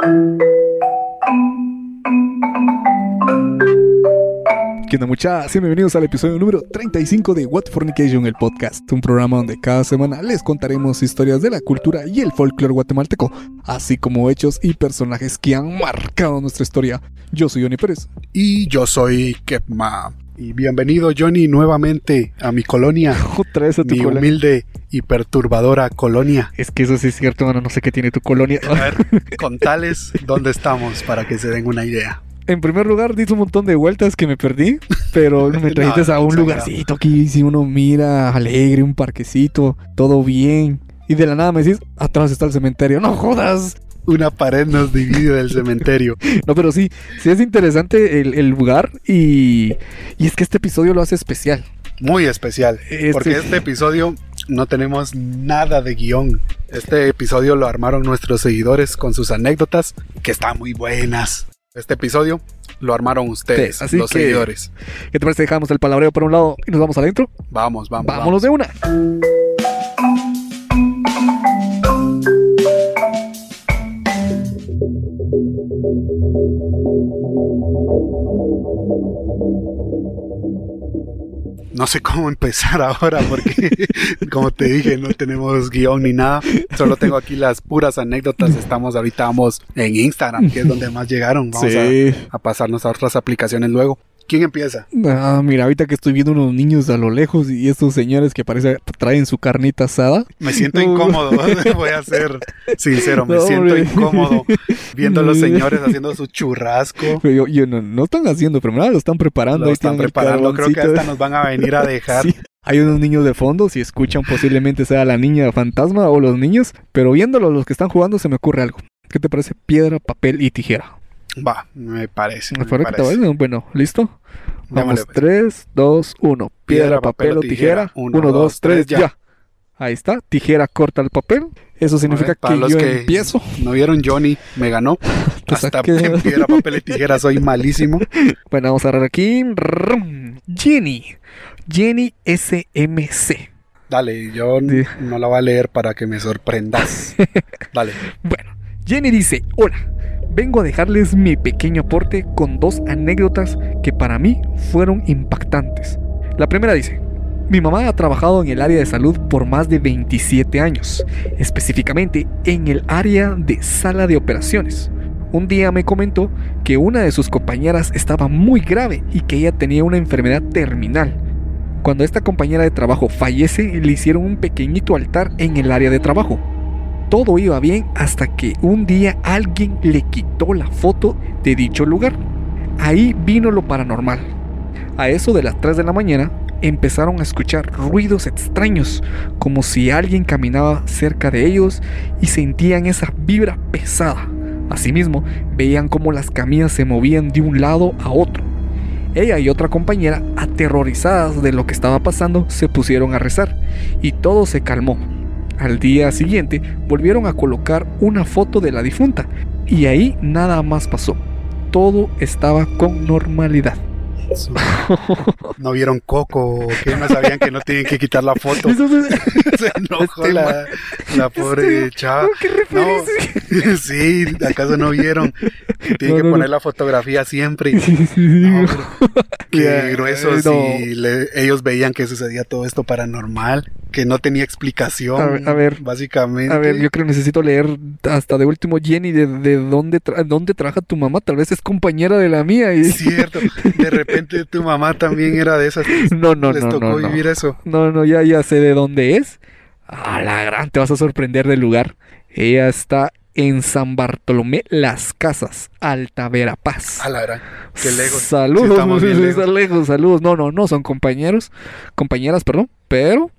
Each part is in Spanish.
¿Qué onda muchachos? Bienvenidos al episodio número 35 de What Fornication, el podcast, un programa donde cada semana les contaremos historias de la cultura y el folclore guatemalteco, así como hechos y personajes que han marcado nuestra historia. Yo soy Johnny Pérez. Y yo soy Kepma. Y bienvenido Johnny nuevamente a mi colonia. Otra vez a tu mi colonia. humilde y perturbadora colonia. Es que eso sí es cierto, mano, no sé qué tiene tu colonia. A ver, contales dónde estamos para que se den una idea. En primer lugar, diste un montón de vueltas que me perdí, pero me trajiste No, a un lugarcito aquí, si uno mira alegre, un parquecito, todo bien. Y de la nada me decís, atrás está el cementerio. ¡No jodas! Una pared nos divide del cementerio. No, pero sí, sí es interesante el, el lugar y, y es que este episodio lo hace especial. Muy especial. Este- Porque este episodio no tenemos nada de guion. Este episodio lo armaron nuestros seguidores con sus anécdotas, que están muy buenas. Este episodio lo armaron ustedes, Sí, así los que- seguidores. ¿Qué te parece? Dejamos el palabreo por un lado y nos vamos adentro. Vamos, vamos. Vámonos de una. No sé cómo empezar ahora porque, como te dije, no tenemos guion ni nada. Solo tengo aquí las puras anécdotas. Estamos ahorita vamos en Instagram, que es donde más llegaron. Vamos Sí. a, a pasarnos a otras aplicaciones luego. ¿Quién empieza? Ah, mira, ahorita que estoy viendo unos niños a lo lejos y estos señores que parece traen su carnita asada. Me siento No. incómodo, voy a ser sincero, me No, siento hombre. incómodo viendo a los señores haciendo su churrasco. Pero yo, yo no, no están haciendo, pero mira, lo están preparando. Lo están preparando, creo que hasta nos van a venir a dejar. Sí. Hay unos niños de fondo, si escuchan posiblemente sea la niña fantasma o los niños, pero viéndolos los que están jugando se me ocurre algo. ¿Qué te parece? Piedra, papel y tijera. Va, me parece. ¿Me parece que te? Bueno, ¿listo? Vamos, Démosle, pues. 3, 2, 1. Piedra, papel o tijera. 1, 2, 3, ya. Ahí está. Tijera corta el papel. Eso significa ver, para que los yo que empiezo. No vieron Johnny, me ganó. Hasta en piedra, papel y tijera soy malísimo. Bueno, vamos a agarrar aquí. Jenny. Jenny SMC. Dale, yo Sí. no la voy a leer para que me sorprendas. Dale. Bueno, Jenny dice, hola, vengo a dejarles mi pequeño aporte con dos anécdotas que para mí fueron impactantes. La primera dice, mi mamá ha trabajado en el área de salud por más de 27 años, específicamente en el área de sala de operaciones. Un día me comentó que una de sus compañeras estaba muy grave y que ella tenía una enfermedad terminal. Cuando esta compañera de trabajo fallece, le hicieron un pequeñito altar en el área de trabajo. Todo iba bien hasta que un día alguien le quitó la foto de dicho lugar. Ahí vino lo paranormal. A eso de las 3 de la mañana empezaron a escuchar ruidos extraños, como si alguien caminaba cerca de ellos y sentían esa vibra pesada. Asimismo, veían cómo las camillas se movían de un lado a otro. Ella y otra compañera, aterrorizadas de lo que estaba pasando, se pusieron a rezar y todo se calmó. Al día siguiente volvieron a colocar una foto de la difunta y ahí nada más pasó. Todo estaba con normalidad. No vieron Coco, o que no sabían que no tienen que quitar la foto. Se enojó Este la, la pobre Este- chava. No, sí, ¿acaso no vieron? Tienen No, que no, poner no. la fotografía siempre. Sí, sí, sí. Qué Ya, grueso eh, si le- ellos veían que sucedía todo esto paranormal, que no tenía explicación. A ver, a ver. básicamente. A ver, yo creo que necesito leer hasta de último Jenny de, de dónde, tra- dónde trabaja tu mamá. Tal vez es compañera de la mía. Y... Cierto, de repente tu mamá también era de esas. No, no, les no, tocó no, no. eso. No, no, ya, ya sé de dónde es. A la gran, te vas a sorprender del lugar. Ella está en San Bartolomé Las Casas, Alta Verapaz. A la gran, qué lejos. Saludos, Sí, lejos. lejos, saludos. No, no, no, son compañeros, compañeras, perdón, pero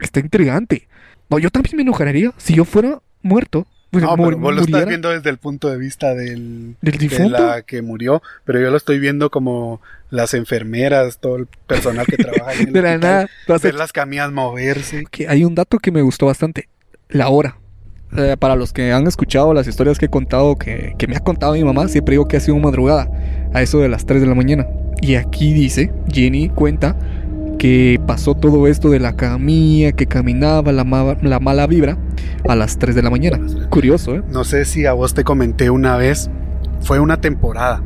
está intrigante. No, yo también me enojaría si yo fuera muerto. Bueno, No, pero vos lo estás viendo desde el punto de vista del, del de difunto. la que murió, pero yo lo estoy viendo como las enfermeras, todo el personal que trabaja en el De la nada, a- ver las camillas moverse. que hay un dato que me gustó bastante, la hora. Eh, para los que han escuchado las historias que he contado, que, que me ha contado mi mamá, siempre digo que ha sido madrugada, a eso de las 3 de la mañana. Y aquí dice, Jenny cuenta que pasó todo esto de la camilla, que caminaba la, ma- la mala vibra a las 3 de la mañana. Curioso, ¿eh? No sé si a vos te comenté una vez, fue una temporada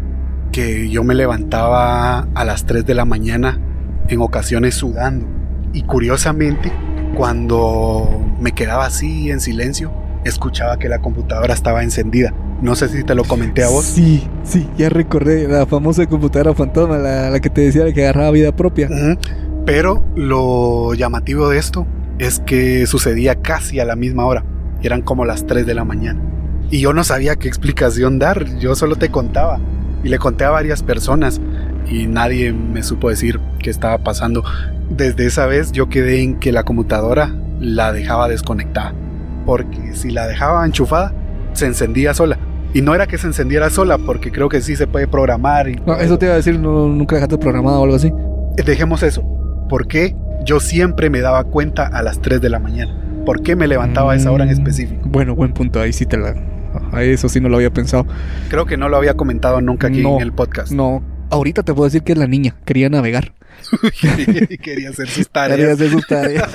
que yo me levantaba a las 3 de la mañana en ocasiones sudando. Y curiosamente, cuando me quedaba así en silencio, escuchaba que la computadora estaba encendida. No sé si te lo comenté a vos. Sí, sí, ya recordé la famosa computadora fantasma, la, la que te decía que agarraba vida propia. Ujú. Pero lo llamativo de esto es que sucedía casi a la misma hora. Eran como las 3 de la mañana. Y yo no sabía qué explicación dar. Yo solo te contaba. Y le conté a varias personas. Y nadie me supo decir qué estaba pasando. Desde esa vez yo quedé en que la computadora la dejaba desconectada. Porque si la dejaba enchufada, se encendía sola. Y no era que se encendiera sola, porque creo que sí se puede programar. Y No, eso te iba a decir, no, nunca dejaste programado o algo así. Dejemos eso. ¿Por qué yo siempre me daba cuenta a las 3 de la mañana? ¿Por qué me levantaba a esa hora en Mm, específico? Bueno, buen punto, ahí sí te la... A eso sí no lo había pensado. Creo que no lo había comentado nunca aquí No, en el podcast. No, ahorita te puedo decir que es la niña, quería navegar. Quería hacer sus Quería tareas. hacer sus tareas.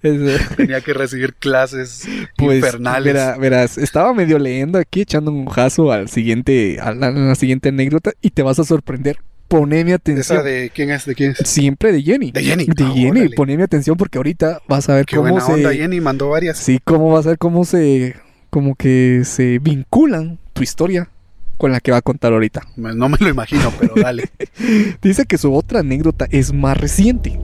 Tenía que recibir clases Pues, infernales. verá- verás, estaba medio leyendo aquí, echando un ojazo al siguiente, a la, a la siguiente anécdota y te vas a sorprender. Poneme atención. ¿Esa de quién es? ¿De quién es? Siempre de Jenny. De Jenny. De Ah, Jenny. órale. Poneme atención porque ahorita vas a ver Qué cómo buena se. onda, Jenny. Mandó varias. Sí, cómo vas a ver cómo se. Como que se vinculan tu historia con la que va a contar ahorita. No me lo imagino, pero dale. Dice que su otra anécdota es más reciente.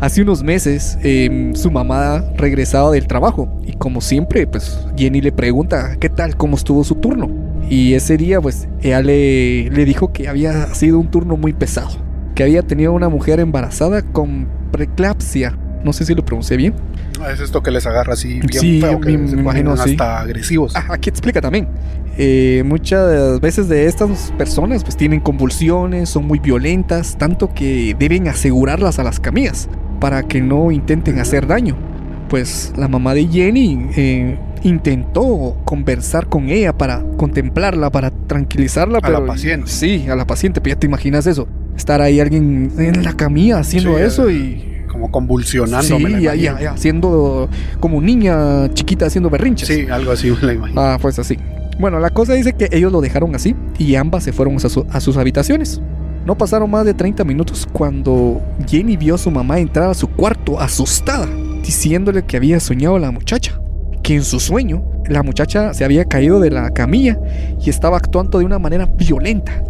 Hace unos meses em, su mamá regresaba del trabajo y como siempre pues Jenny le pregunta qué tal, cómo estuvo su turno. Y ese día pues ella le, le dijo que había sido un turno muy pesado, que había tenido una mujer embarazada con preeclampsia. No sé si lo pronuncié bien. Es esto que les agarra así bien Sí, feo, que me- se imagino así. hasta agresivos. Ah, aquí explica también. Eh, muchas veces de estas personas pues tienen convulsiones, son muy violentas, tanto que deben asegurarlas a las camillas para que no intenten hacer daño. Pues la mamá de Jenny eh, intentó conversar con ella para contemplarla, para tranquilizarla. A la paciente. Sí, a la paciente, pero ya te imaginas eso. Estar ahí alguien en la camilla haciendo Sí, eso y... Como convulsionando, Sí, la ya, ya, ya, haciendo como niña chiquita haciendo berrinches. Sí, algo así me la imagino. Ah, pues así. Bueno, la cosa dice que ellos lo dejaron así y ambas se fueron a, su- a sus habitaciones. No pasaron más de 30 minutos cuando Jenny vio a su mamá entrar a su cuarto asustada, diciéndole que había soñado a la muchacha. Que en su sueño la muchacha se había caído de la camilla y estaba actuando de una manera violenta.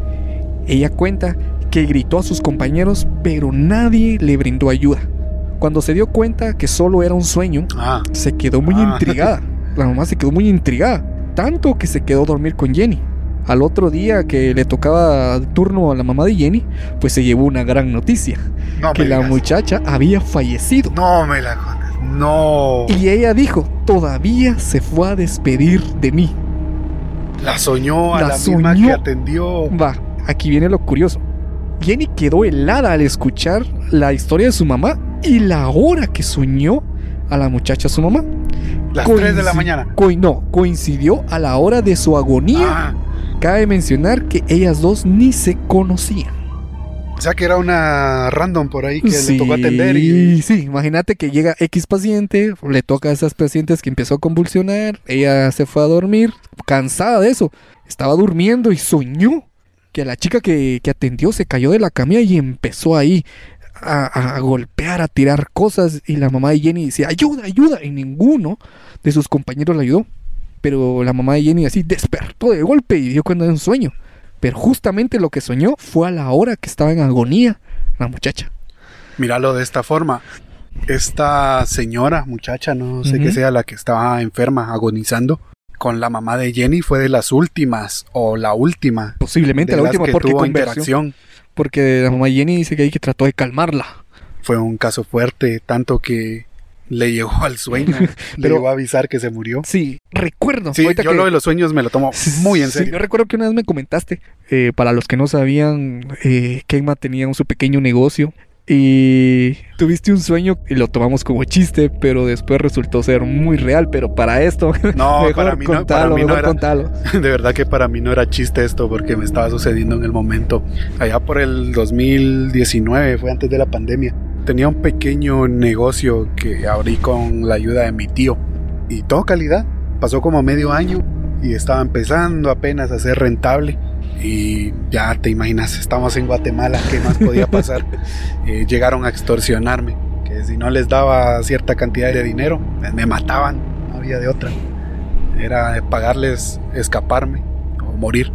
Ella cuenta que gritó a sus compañeros, pero nadie le brindó ayuda. Cuando se dio cuenta que solo era un sueño, Ah, se quedó muy Ah. intrigada. La mamá se quedó muy intrigada. Tanto que se quedó a dormir con Jenny. Al otro día que le tocaba turno a la mamá de Jenny, pues se llevó una gran noticia. no que la digas. muchacha había fallecido. No me la condes. No. Y ella dijo, todavía se fue a despedir de mí. La soñó a La la, misma que atendió. Va, aquí viene lo curioso. Jenny quedó helada al escuchar la historia de su mamá y la hora que soñó a la muchacha su mamá. Las 3 de la mañana. coi- no, coincidió a la hora de su agonía. Ah, Cabe mencionar que ellas dos ni se conocían. o sea que era una random por ahí que le tocó atender y. Sí, imagínate que llega X paciente, le toca a esas pacientes que empezó a convulsionar, ella se fue a dormir, cansada de eso, estaba durmiendo y soñó que la chica que, que atendió se cayó de la camilla y empezó ahí a, a golpear, a tirar cosas y la mamá de Jenny decía, ayuda, ayuda, y ninguno de sus compañeros la ayudó. Pero la mamá de Jenny así despertó de golpe y dio cuenta de un sueño. Pero justamente lo que soñó fue a la hora que estaba en agonía la muchacha. Míralo de esta forma. Esta señora, muchacha, no sé qué sea la que estaba enferma, agonizando, con la mamá de Jenny fue de las últimas, o la última. Posiblemente de la las última que porque tuvo interacción. Porque la mamá Jenny dice que hay que trató de calmarla. Fue un caso fuerte, tanto que le llegó al sueño, le llegó a avisar que se murió. Sí, recuerdo. Sí, yo que- lo de los sueños me lo tomo muy en Sí, serio. yo recuerdo que una vez me comentaste, eh, para los que no sabían, eh, Kenma tenía un, su pequeño negocio y tuviste un sueño y lo tomamos como chiste, pero después resultó ser muy real. Pero para esto, No, mejor para mí no, para mí no mejor era, contalo. de verdad que para mí no era chiste esto porque me estaba sucediendo en el momento. Allá por el 2019, fue antes de la pandemia. tenía un pequeño negocio que abrí con la ayuda de mi tío. Y todo calidad. Pasó como medio año y estaba empezando apenas a ser rentable. Y ya te imaginas, estamos en Guatemala, ¿qué más podía pasar? Eh, llegaron a extorsionarme, que si no les daba cierta cantidad de dinero, me mataban, no había de otra. Era pagarles escaparme o morir.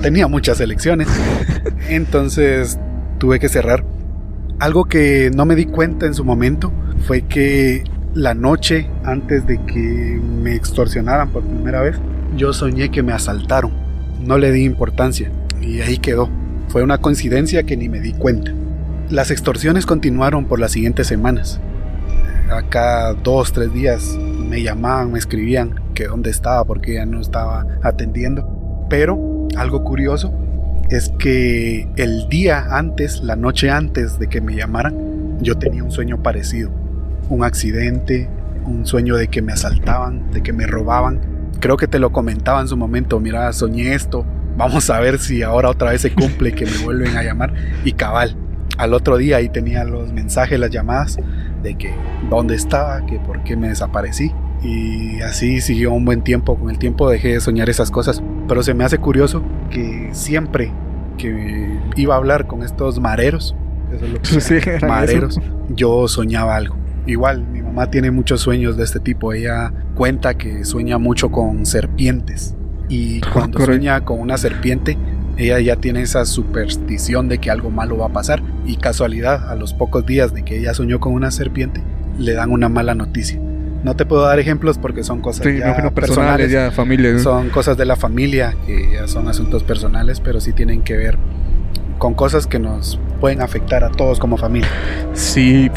Tenía muchas elecciones, entonces tuve que cerrar. Algo que no me di cuenta en su momento fue que la noche antes de que me extorsionaran por primera vez, yo soñé que me asaltaron. No le di importancia y ahí quedó. Fue una coincidencia que ni me di cuenta. Las extorsiones continuaron por las siguientes semanas. Acá dos, tres días me llamaban, me escribían que dónde estaba porque ya no estaba atendiendo. Pero algo curioso es que el día antes, la noche antes de que me llamaran, yo tenía un sueño parecido. Un accidente, un sueño de que me asaltaban, de que me robaban. Creo que te lo comentaba en su momento, mira, soñé esto, vamos a ver si ahora otra vez se cumple y que me vuelven a llamar. Y cabal, al otro día ahí tenía los mensajes, las llamadas de que dónde estaba, que por qué me desaparecí. Y así siguió un buen tiempo. Con el tiempo dejé de soñar esas cosas. Pero se me hace curioso que siempre que iba a hablar con estos mareros, eso es lo que Sí, mareros, eso. yo soñaba algo. Igual, mi mamá tiene muchos sueños de este tipo. Ella cuenta que sueña mucho con serpientes. Y cuando correcto. sueña con una serpiente, ella ya tiene esa superstición de que algo malo va a pasar. Y casualidad, a los pocos días de que ella soñó con una serpiente, le dan una mala noticia. No te puedo dar ejemplos porque son cosas Sí, ya no, personales, personales, ya familia. ¿no? son cosas de la familia, que ya son asuntos personales, pero sí tienen que ver con cosas que nos pueden afectar a todos como familia. Sí,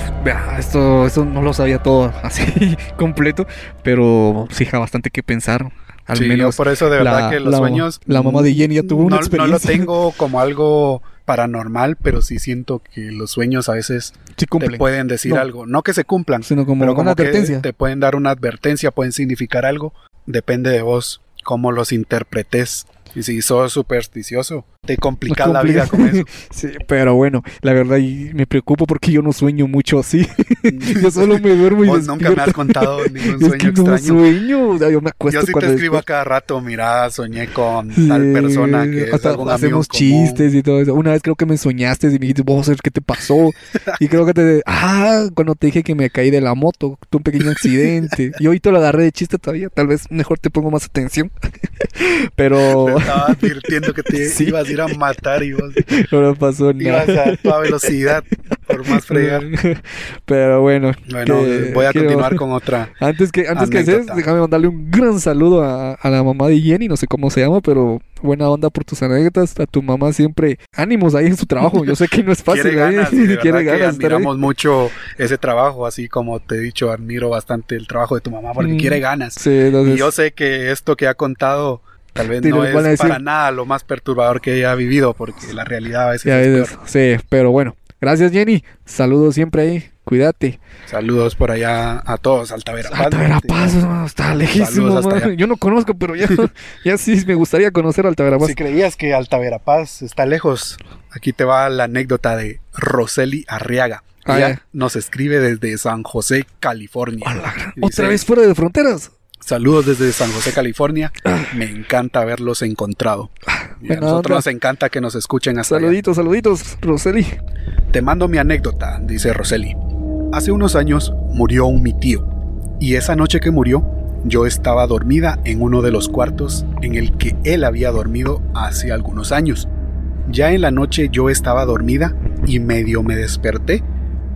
esto, esto no lo sabía todo así completo, pero sí bastante que pensar. Al Sí, yo menos por eso de verdad la- que los la- sueños... la mamá de Jenny ya tuvo una no, No lo experiencia. tengo como algo paranormal, pero sí siento que los sueños a veces sí te pueden decir No. algo. No que se cumplan, sino como pero una como que advertencia. te pueden dar una advertencia, pueden significar algo. Depende de vos cómo los interpretes. Y si sos supersticioso, te complicas la vida con eso. Sí, pero bueno, la verdad me preocupo porque yo no sueño mucho así. yo solo me duermo y Vos nunca me has contado ningún Es sueño no extraño. sueño, o sea, yo me acuesto Yo sí te escribo a cada rato, mira, soñé con tal persona que es hasta algún amigo en hacemos común. chistes y todo eso. Una vez creo que me soñaste y me dijiste, vos a ver qué te pasó. Y creo que te... Ah, cuando te dije que me caí de la moto, tuve un pequeño accidente. Y hoy te lo agarré de chiste todavía. Tal vez mejor te pongo más atención. Pero estaba advirtiendo que te Sí. ibas a ir a matar y vos no pasó nada. ibas a toda velocidad por más fregar. Pero bueno, Bueno, que voy a quiero- continuar con otra. Antes que, antes que Anécdota. haces, déjame mandarle un gran saludo a, a la mamá de Jenny, no sé cómo se llama, pero buena onda por tus anécdotas. A tu mamá siempre ánimos ahí en su trabajo. Yo sé que no es fácil, Quiere ahí, ganas, de quiere que ganas ahí. admiramos mucho ese trabajo, así como te he dicho, admiro bastante el trabajo de tu mamá porque Mm, quiere ganas. Sí, entonces, Y yo sé que esto que ha contado tal vez no a es decir- para nada lo más perturbador que ella ha vivido, porque la realidad a veces ya es ves, peor. sí, pero bueno. Gracias, Jenny. Saludos siempre ahí. Cuídate. Saludos por allá a todos, Altavera Paz. Alta Verapaz, no, está lejísimo. Yo no conozco, pero ya, ya sí me gustaría conocer Alta Verapaz. Si creías que Altavera Paz está lejos, aquí te va la anécdota de Roseli Arriaga. Ah, Ella nos escribe desde San José, California. A dice, Otra vez fuera de fronteras. Saludos desde San José, California. Me encanta haberlos encontrado. Y a Ah. nosotros nos encanta que nos escuchen hasta allá. Saluditos, saluditos, Roseli. Te mando mi anécdota, dice Roseli. Hace unos años murió un mi tío. Y esa noche que murió, yo estaba dormida en uno de los cuartos en el que él había dormido hace algunos años. Ya en la noche yo estaba dormida y medio me desperté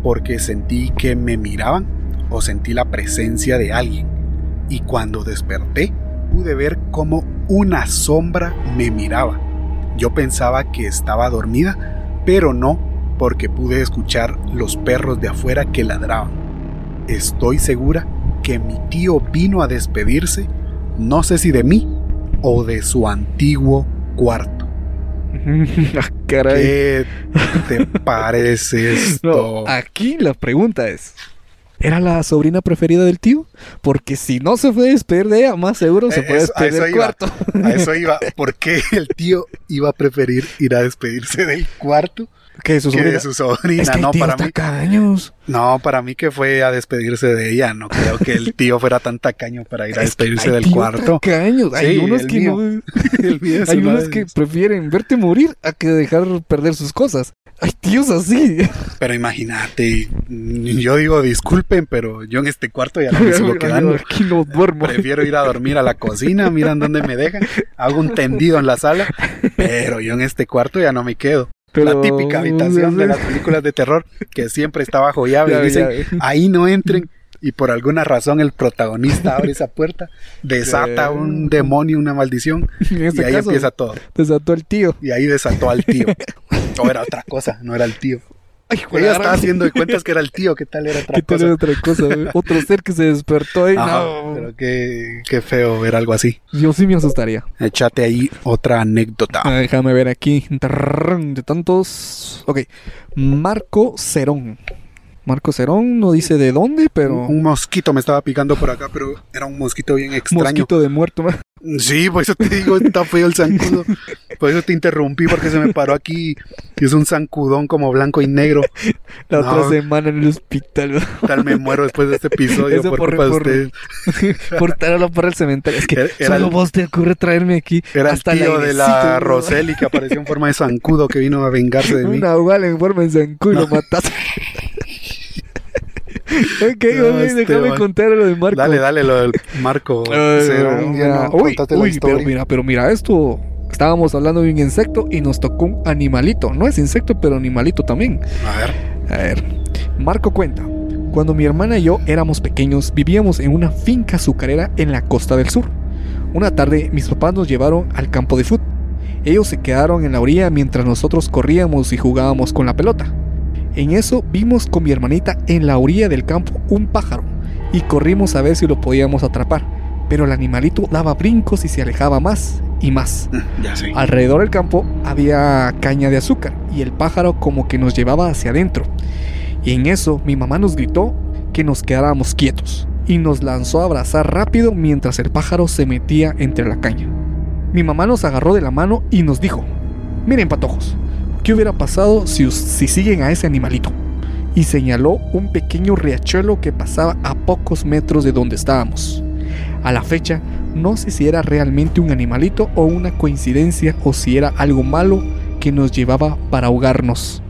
porque sentí que me miraban o sentí la presencia de alguien. Y cuando desperté, pude ver cómo una sombra me miraba. Yo pensaba que estaba dormida, pero no porque pude escuchar los perros de afuera que ladraban. Estoy segura que mi tío vino a despedirse, no sé si de mí o de su antiguo cuarto. Ah, Caray. ¿Qué te parece esto? No, aquí la pregunta es: ¿Era la sobrina preferida del tío? Porque si no se fue a despedir de ella, más seguro se Eh, puede eso- a despedir del cuarto. A eso iba. ¿Por qué el tío iba a preferir ir a despedirse del cuarto ¿Qué es su que sobrina? de su sobrina? Es que el no, tío para está mí. caños. No, para mí que fue a despedirse de ella. No creo que el tío fuera tan tacaño para ir a Es que despedirse del cuarto. tacaños. Hay unos que mío. no... Hay uno unos que prefieren verte morir a que dejar perder sus cosas. Hay tíos así. Pero imagínate, yo digo disculpen, pero yo en este cuarto ya no me sigo quedando. Aquí no duermo. Prefiero ir a dormir a la cocina, miran dónde me dejan, hago un tendido en la sala, pero yo en este cuarto ya no me quedo. La típica habitación de las películas de terror que siempre está bajo llave y dicen, ahí no entren. Y por alguna razón el protagonista abre esa puerta, desata un demonio, una maldición, En y este ahí caso, empieza todo. desató el tío. Y ahí desató al tío. O era otra cosa, no era el tío. Ay, Ella estaba haciendo de cuentas que era el tío, ¿qué tal era otra ¿Qué tal cosa? era otra cosa? güey? Otro ser que se despertó ahí. Ajá, no. pero qué, qué feo ver algo así. Yo sí me asustaría. Échate ahí otra anécdota. Ah, déjame ver aquí. De tantos. Ok. Marco Cerón. Marco Cerón no dice de dónde, pero. Un mosquito me estaba picando por acá, pero era un mosquito bien extraño. Mosquito de muerto. ¿No? Sí, por eso te digo, está feo el zancudo. Por eso te interrumpí, porque se me paró aquí. Y es un zancudón como blanco y negro. La No. otra semana en el hospital. Tal me muero después de este episodio Ese por, por- culpa de por- ustedes. por tirarlo por el cementerio. Es que Era- solo el- vos te ocurre traerme aquí. Era el hasta tío de la airecito, ¿no? Roseli que apareció en forma de zancudo que vino a vengarse de mí. Un nahual en forma de zancudo y lo mataste. ok, No, este déjame man. contar lo de Marco. Dale, dale lo del Marco. Ay, Cerón, ya uy, uy, pero mira, pero mira esto. Estábamos hablando de un insecto y nos tocó un animalito. No es insecto, pero animalito también. A ver. A ver, Marco cuenta. Cuando mi hermana y yo éramos pequeños, vivíamos en una finca azucarera en la costa del sur. Una tarde, mis papás nos llevaron al campo de fútbol. Ellos se quedaron en la orilla mientras nosotros corríamos y jugábamos con la pelota. En eso vimos con mi hermanita en la orilla del campo un pájaro y corrimos a ver si lo podíamos atrapar. Pero el animalito daba brincos y se alejaba más y más. Ya sé. Alrededor del campo había caña de azúcar y el pájaro como que nos llevaba hacia adentro. Y en eso mi mamá nos gritó que nos quedáramos quietos y nos lanzó a abrazar rápido mientras el pájaro se metía entre la caña. Mi mamá nos agarró de la mano y nos dijo, miren patojos, ¿qué hubiera pasado si, si siguen a ese animalito? Y señaló un pequeño riachuelo que pasaba a pocos metros de donde estábamos. A la fecha, no sé si era realmente un animalito o una coincidencia o si era algo malo que nos llevaba para ahogarnos.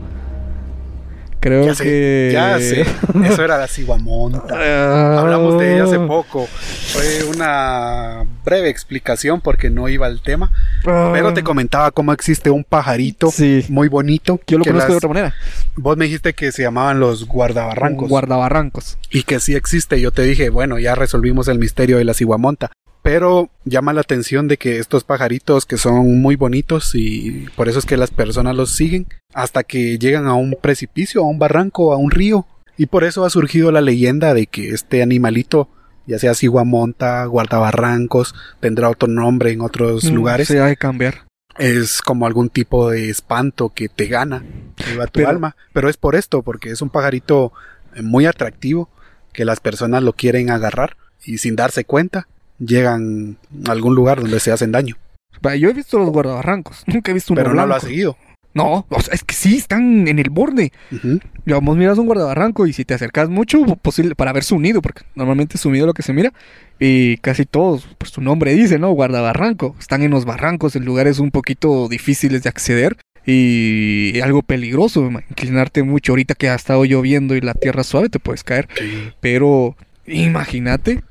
Creo Ya sé, que... ya sé. Eso era la ciguamonta. Ah. Hablamos de ella hace poco. Fue una breve explicación porque no iba al tema. Pero te comentaba cómo existe un pajarito Ah. Sí. muy bonito. Yo lo conozco de otra manera. Vos me dijiste que se llamaban los guardabarrancos. Guardabarrancos. y que sí existe. Yo te dije, bueno, ya resolvimos el misterio de la ciguamonta. Pero llama la atención de que estos pajaritos que son muy bonitos y por eso es que las personas los siguen hasta que llegan a un precipicio, a un barranco, a un río. Y por eso ha surgido la leyenda de que este animalito, ya sea ciguamonta, guardabarrancos, tendrá otro nombre en otros lugares. Se ha de cambiar. Es como algún tipo de espanto que te gana, que va tu Pero- alma. Pero es por esto, porque es un pajarito eh, muy atractivo, que las personas lo quieren agarrar y sin darse cuenta llegan a algún lugar donde se hacen daño. Yo he visto los guardabarrancos. Nunca he visto uno Pero no lo ha seguido. No, o sea, es que sí, están en el borde. Digamos, miras un guardabarranco y si te acercas mucho, posible para ver su nido, porque normalmente su nido es lo que se mira, y casi todos, pues su nombre dice, ¿no? Guardabarranco. Están en los barrancos, en lugares un poquito difíciles de acceder y algo peligroso, inclinarte mucho. Ahorita que ha estado lloviendo y la tierra suave, te puedes caer. Pero imagínate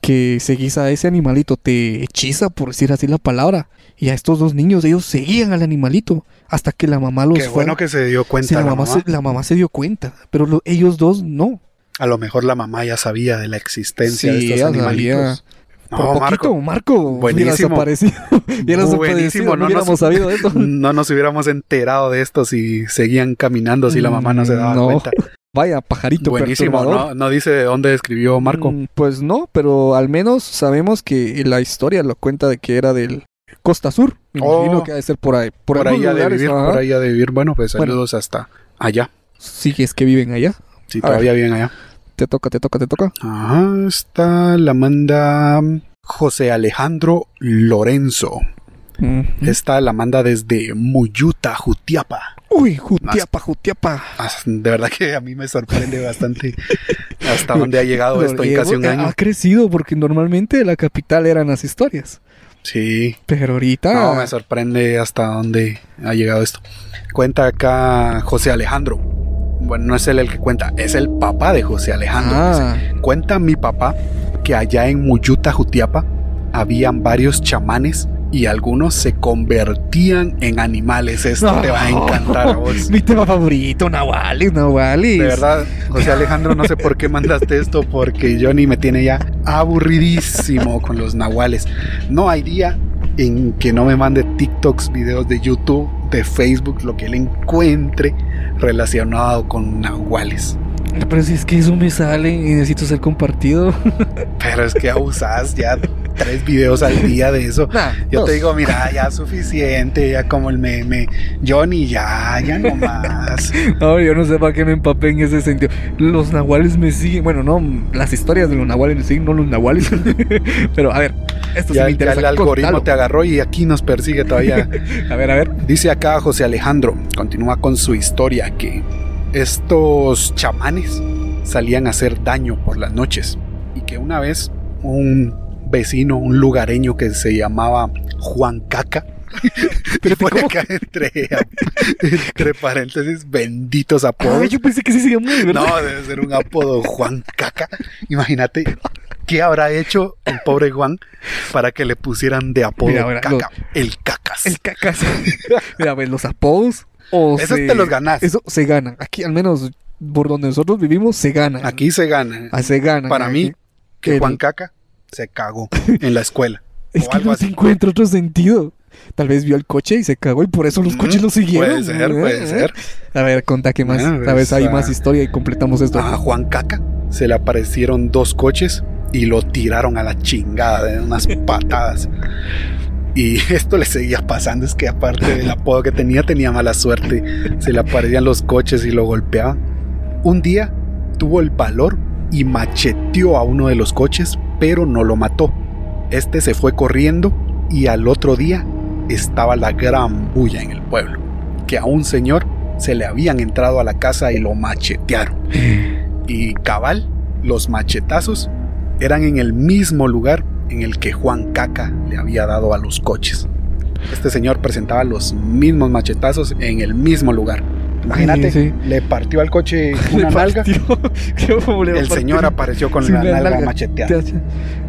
que seguís a ese animalito, te hechiza, por decir así la palabra. Y a estos dos niños, ellos seguían al animalito hasta que la mamá los Qué fue. bueno que se dio cuenta la, la mamá mamá. Se, la mamá se dio cuenta, pero lo- ellos dos no. A lo mejor la mamá ya sabía de la existencia de estos animalitos. Por No, poquito, Marco. Marco, hubiera Buenísimo. desaparecido, Buenísimo, no no hubiéramos nos- sabido de esto. No nos hubiéramos enterado de esto si seguían caminando, si la mamá no se daba Mm, No. cuenta. Vaya, pajarito Buenísimo, perturbador. ¿no? No dice de dónde escribió Marco. Mm, Pues no, pero al menos sabemos que la historia lo cuenta de que era del Costa Sur. Me Oh. imagino que ha de ser por ahí. Por, Por, ahí ha de vivir, ajá. por ahí ha de vivir. Bueno, pues Bueno. saludos hasta allá. Sí, es que viven allá. A todavía viven allá. Te toca, te toca, te toca. Ajá, esta la manda José Alejandro Lorenzo. Esta la manda desde Muyuta, Jutiapa. Uy, Jutiapa, Jutiapa. De verdad que a mí me sorprende bastante hasta dónde ha llegado esto en casi un eh, año. Ha crecido porque normalmente la capital eran las historias. Sí, Pero ahorita. no, me sorprende hasta dónde ha llegado esto. Cuenta acá José Alejandro. Bueno, no es él el que cuenta, es el papá de José Alejandro. Ah. Cuenta mi papá que allá en Muyuta, Jutiapa, habían varios chamanes y algunos se convertían en animales. Esto te va a encantar a vos. Mi tema favorito, Nahuales, Nahuales. De verdad, José Alejandro, no sé por qué mandaste esto, porque Johnny me tiene ya aburridísimo con los nahuales. No hay día en que no me mande TikToks, videos de YouTube, de Facebook, lo que él encuentre relacionado con nahuales. Pero si es que eso me sale y necesito ser compartido. Pero es que abusas ya tres videos al día de eso. Nah, Yo dos. te digo, mira, ya suficiente, ya como el meme. Johnny, ya, ya no más. No, yo no sé para qué me empapé en ese sentido. Los nahuales me siguen. Bueno, no, las historias de los nahuales me siguen, no los nahuales. Pero a ver, esto sí Ya, me ya interesa. el algoritmo contalo. te agarró y aquí nos persigue todavía. A ver, a ver. Dice acá José Alejandro, continúa con su historia que estos chamanes salían a hacer daño por las noches y que una vez un vecino, un lugareño que se llamaba Juan Caca, Pero pone acá entre, entre paréntesis benditos Ah, apodos. yo pensé que sí se ¿verdad? No, debe ser un apodo Juan Caca. Imagínate qué habrá hecho el pobre Juan para que le pusieran de apodo Mira, Caca, el Cacas. El cacas. Mira, los apodos. O Esos se- te los ganas. Eso se ganan. Aquí, al menos por donde nosotros vivimos, se ganan. Aquí se gana. Ah, se ganan. Para mí, que el- Juan Caca se cagó en la escuela. Es o que algo no así. se encuentra otro sentido. Tal vez vio el coche y se cagó y por eso los Mm, coches lo siguieron. Puede ser, ¿eh? puede ser. A ver, conta qué más. Ah, Tal vez hay esa- más historia y completamos esto. A Juan Caca se le aparecieron dos coches y lo tiraron a la chingada de unas patadas. Y esto le seguía pasando, es que aparte del apodo que tenía, tenía mala suerte. Se le aparecían los coches y lo golpeaban. Un día tuvo el valor y macheteó a uno de los coches, pero no lo mató. Este se fue corriendo y al otro día estaba la gran bulla en el pueblo, que a un señor se le habían entrado a la casa y lo machetearon. Y cabal, los machetazos eran en el mismo lugar en el que Juan Caca le había dado a los coches. Este señor presentaba los mismos machetazos en el mismo lugar. Imagínate, Sí, sí. le partió al coche una Le nalga. partió. ¿Cómo le va a El señor apareció con Sí, la nalga nalga. macheteada.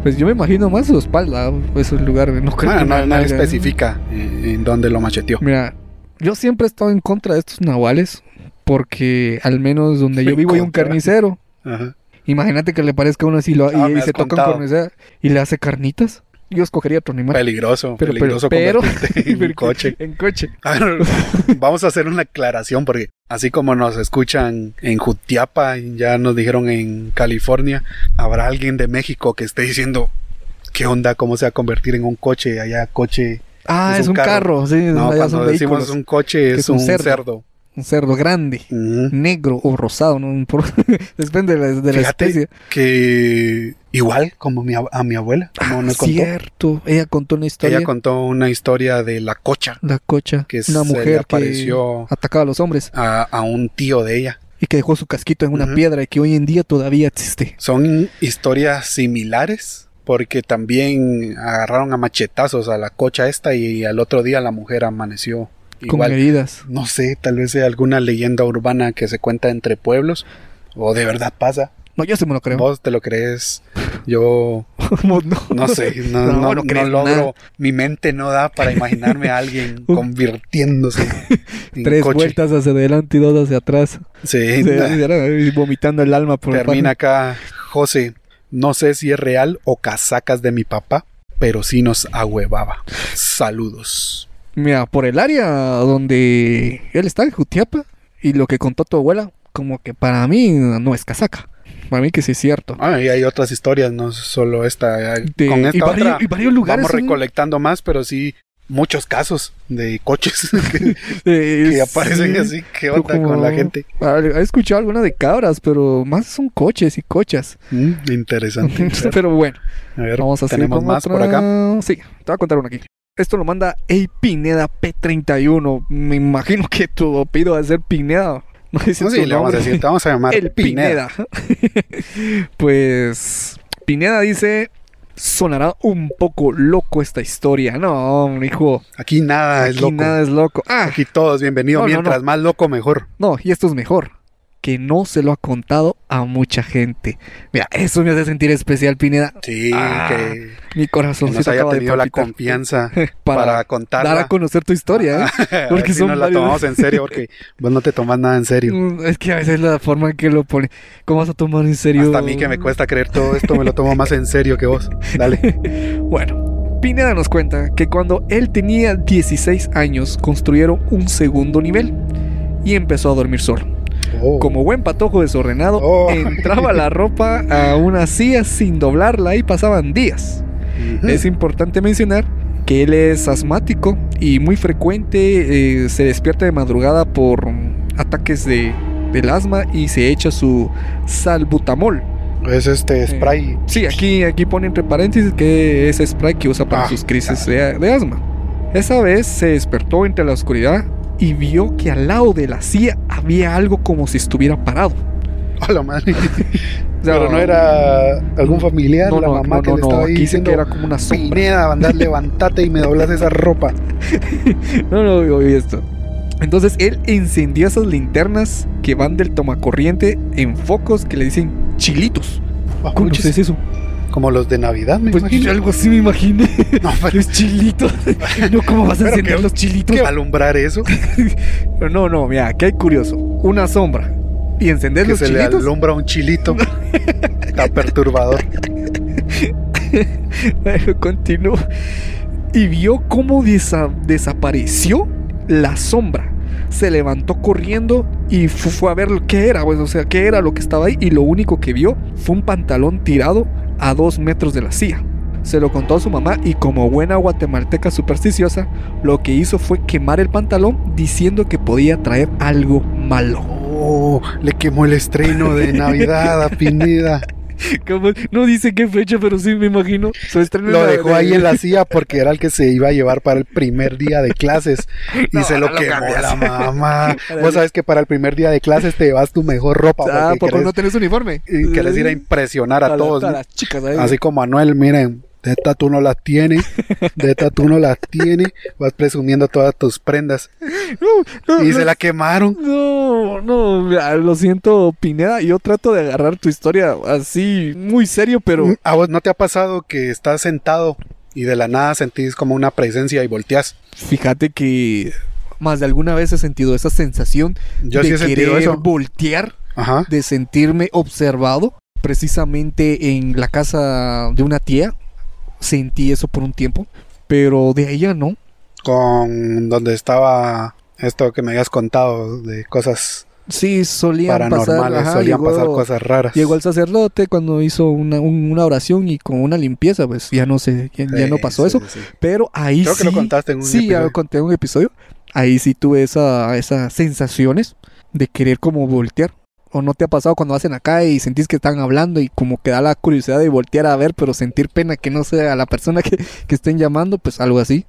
Pues yo me imagino más su espalda. Pues el lugar. No creo Ah, que no, especifica eh, en dónde lo macheteó. Mira, yo siempre he estado en contra de estos nahuales. Porque al menos donde yo En vivo hay un carnicero. Ajá. Imagínate que le parezca a uno así lo, Ah, y, has se toca un carnicero y le hace carnitas. Yo escogería otro animal. Peligroso, Pero, peligroso pero, en un pero- coche. En coche. A ver, vamos a hacer una aclaración porque así como nos escuchan en Jutiapa ya nos dijeron en California, habrá alguien de México que esté diciendo qué onda, cómo se va a convertir en un coche, allá coche. Ah, Es es, un un carro. carro. Sí, No, cuando decimos un coche es, es un un cerdo. cerdo. Un cerdo grande, negro o rosado, ¿no? Por- Depende de la, de la Fíjate especie. que igual como mi a mi abuela, como Ah, nos contó, cierto. Ella contó una historia. ella contó una historia de la cocha la cocha. que una se le mujer que apareció atacaba a los hombres a, a un tío de ella. y que dejó su casquito en una piedra y que hoy en día todavía existe. Son historias similares porque también agarraron a machetazos a la cocha esta y al otro día la mujer amaneció Con heridas. No sé, tal vez sea alguna leyenda urbana que se cuenta entre pueblos o de verdad pasa. No, yo sí me lo creo. Vos te lo crees. Yo no. no sé, no, No, no, logro. nada. Mi mente no da para imaginarme a alguien convirtiéndose en Tres coche. vueltas hacia adelante y dos hacia atrás. Sí, Se- vomitando el alma por el Termina acá, José. No sé si es real o casacas de mi papá, pero sí nos ahuevaba. Saludos. Mira, por el área donde él está, en Jutiapa, y lo que contó tu abuela, como que para mí no es casaca. Para mí que sí es cierto. Ah, y hay otras historias, no solo esta. De- Con esta y, varios, otra y varios lugares vamos son- recolectando más, pero sí muchos casos de coches que, Eh, que aparecen sí, así. ¿Qué onda como- con la gente? He escuchado alguna de cabras, pero más son coches y cochas. Mm, interesante. Pero bueno, a ver, vamos a tenemos más otra. por acá. Sí, te voy a contar una aquí. Esto lo manda Ey Pineda P31. Me imagino que tu apellido va a ser Pineda. No dice No, sí, le vamos a decir, te vamos a llamar El Pineda. Pineda. pues Pineda dice, sonará un poco loco esta historia. No, hijo, Aquí nada es aquí loco. nada es loco. Ah, Aquí. No, no, Mientras no. más loco, mejor. no, y esto es mejor. Que no se lo ha contado a mucha gente. Mira, eso me hace sentir especial, Pineda. Sí, Ah, que, Mi que corazón nos haya tenido la confianza para, para, contarla. dar a conocer tu historia. ¿eh? A ver porque si son nos la varios- tomamos en serio, porque vos no te tomas nada en serio. Mm, Es que a veces la forma en que lo pone. ¿Cómo vas a tomar en serio? Hasta a mí que me cuesta creer todo esto, me lo tomo más en serio que vos. Dale. Bueno, Pineda nos cuenta que cuando él tenía 16 años construyeron un segundo nivel y empezó a dormir solo. Oh. Como buen patojo desordenado, Oh. entraba la ropa a una silla sin doblarla y pasaban días. Es importante mencionar que él es asmático y muy frecuente eh, se despierta de madrugada por ataques de, del asma y se echa su salbutamol. Es este spray. Sí, aquí, aquí pone entre paréntesis que es spray que usa para Ah, sus crisis de, de asma. Esa vez se despertó entre la oscuridad y vio que al lado de la silla había algo como si estuviera parado. A la madre. Pero no era algún familiar, no, la no, mamá no, que no, le estaba ahí diciendo, que era como una sombra. Pineda, andar, levantate y me doblas esa ropa. No, no, oí esto. Entonces él encendió esas linternas que van del tomacorriente en focos que le dicen chilitos. ¿Cómo es eso? Como los de Navidad, me Pues imagino. algo así me imaginé. No, pero Los chilitos. No, ¿cómo vas a encender los chilitos? ¿qué alumbrar eso? Pero no, no, mira, aquí hay curioso. Una sombra. Y encender Que los se le chilitos. alumbra un chilito. Está perturbador. Bueno, continuó. Y vio cómo desa- desapareció la sombra. Se levantó corriendo y fu- fue a ver qué era, pues, o sea, qué era lo que estaba ahí. Y lo único que vio fue un pantalón tirado a dos metros de la silla. Se lo contó a su mamá y como buena guatemalteca supersticiosa, lo que hizo fue quemar el pantalón diciendo que podía traer algo malo. Oh, le quemó el estreno de Navidad a Pineda. No dice qué fecha, pero sí me imagino. Su estreno Lo dejó de- ahí en la silla porque era el que se iba a llevar para el primer día de clases. Y No, se lo lo quemó cambias. la mamá. Vos sabes que para el primer día de clases te llevas tu mejor ropa. Ah, porque ¿por qué querés- no tenés uniforme? y querés ir a impresionar a, todos. las chicas ahí. Así como Manuel, miren, de esta tú no las tienes, de esta tú no las tienes, vas presumiendo todas tus prendas. No, Y no, se la quemaron. No, no, mira, lo siento, Pineda. Yo trato de agarrar tu historia así, muy serio, pero. ¿A vos no te ha pasado que estás sentado y de la nada sentís como una presencia y volteás? Fíjate que más de alguna vez he sentido esa sensación Yo de sí he sentido querer eso. voltear, Ajá. de sentirme observado. Precisamente en la casa de una tía sentí eso por un tiempo, pero de ahí ya no. Con donde estaba esto que me habías contado de cosas Sí, solían pasar, ajá, solían llegó- pasar cosas raras. Llegó el sacerdote cuando hizo una, un- una oración y con una limpieza, pues ya no sé, ya, ya no pasó sí, eso. sí. Pero ahí Creo sí. que lo contaste en un sí, ya lo conté en un episodio. Ahí sí tuve esa, esas sensaciones de querer como voltear. ¿O no te ha pasado cuando vas en acá y sentís que están hablando y como que da la curiosidad de voltear a ver, pero sentir pena que no sea la persona que, que estén llamando? Pues algo así.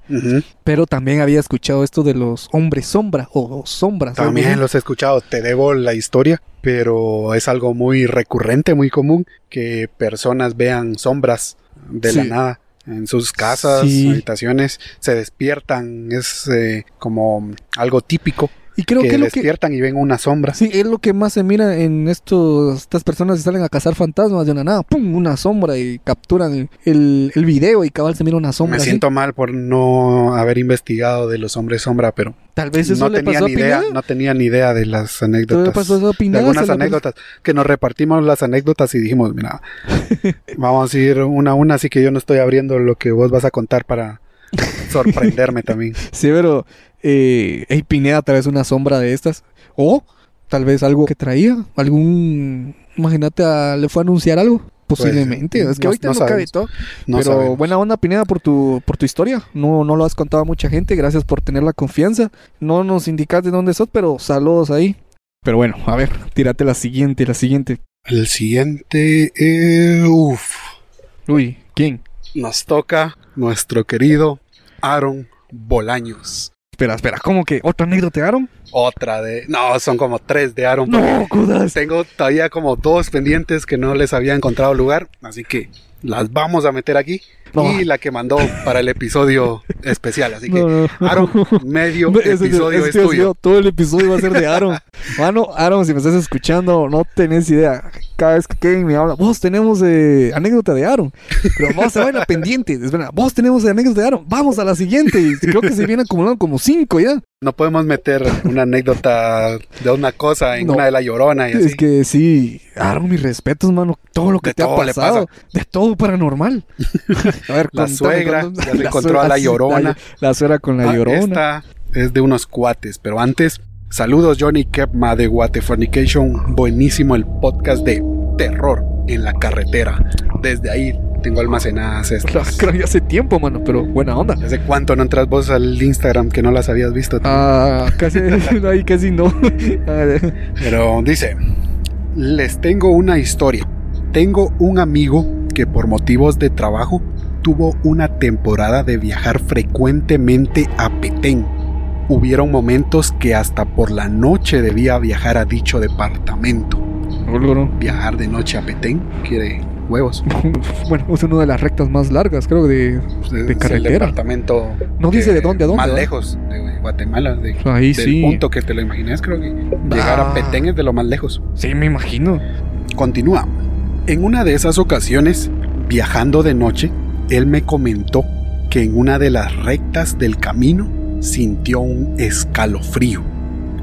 Pero también había escuchado esto de los hombres sombra o sombras. También los he escuchado, te debo la historia, pero es algo muy recurrente, muy común, que personas vean sombras de la nada en sus casas, Sí. habitaciones, se despiertan, es eh, como algo típico, Y creo que, que, lo que, despiertan y ven una sombra. Sí, es lo que más se mira en estos, estas personas que salen a cazar fantasmas de una nada, pum, una sombra y capturan el, el video y cabal se mira una sombra. Me así. siento mal por no haber investigado de los hombres sombra, pero Tal vez eso no le tenía pasó a ni idea, no tenía ni idea de las ¿Te le anécdotas. pasó eso a de algunas anécdotas que nos repartimos las anécdotas y dijimos, mira, vamos a ir una a una, así que yo no estoy abriendo lo que vos vas a contar para sorprenderme también. Sí, pero eh, hey, Pineda tal vez una sombra de estas. O tal vez algo que traía, algún... Imagínate, a- le fue a anunciar algo. Posiblemente, Pues, es que no- ahorita no no, cabe todo. No pero sabemos. buena onda, Pineda, por tu, por tu historia. No, no lo has contado a mucha gente. Gracias por tener la confianza. No nos indicas de dónde sos, pero saludos ahí. Pero bueno, a ver, tírate la siguiente, la siguiente. El siguiente, eh, uf, Uy, ¿quién? nos toca nuestro querido Aaron Bolaños. Espera, espera, ¿cómo que otra anécdota de Aaron? Otra de, no, son como tres de Aaron. No, Judas. Tengo todavía como dos pendientes que no les había encontrado lugar, así que las vamos a meter aquí. No. Y la que mandó para el episodio especial, así que No, no. Aaron, medio episodio es tuyo. Todo el episodio va a ser de Aaron. Mano, Aaron, si me estás escuchando, no tenés idea. Cada vez que Kevin me habla, vos tenemos eh, anécdota de Aaron. Pero vamos a ver la pendiente. Espera, vos tenemos anécdota de Aaron. Vamos a la siguiente. Y creo que se viene acumulando como cinco ya. No podemos meter una anécdota de una cosa en No. una de la llorona y así. Es que sí, Aaron, mis respetos, mano. Todo lo que De te ha pasado. De todo paranormal. A ver, La contame, suegra, contame. ya se encontró a la Llorona. La, suegra con la Ah, llorona. Esta es de unos cuates, pero antes, saludos Johnny Kepma de Guatefornication. Buenísimo el podcast de terror en la carretera. Desde ahí tengo almacenadas estas. creo que hace tiempo, mano, pero buena onda. ¿Desde cuánto no entras vos al Instagram que no las habías visto? Ah, casi, no, ahí casi no. Ah, Pero dice, les tengo una historia. Tengo un amigo que por motivos de trabajo tuvo una temporada de viajar frecuentemente a Petén. Hubieron momentos que hasta por la noche debía viajar a dicho departamento. Viajar de noche a Petén quiere huevos. Bueno, es una de las rectas más largas, creo, de... El carretera. departamento No dice de dónde a dónde, Más ¿verdad? lejos de Guatemala. De, Ahí del sí. punto que te lo imaginas, creo que llegar Ah. a Petén es de lo más lejos. Sí, me imagino. Continúa. En una de esas ocasiones, viajando de noche, él me comentó que en una de las rectas del camino sintió un escalofrío.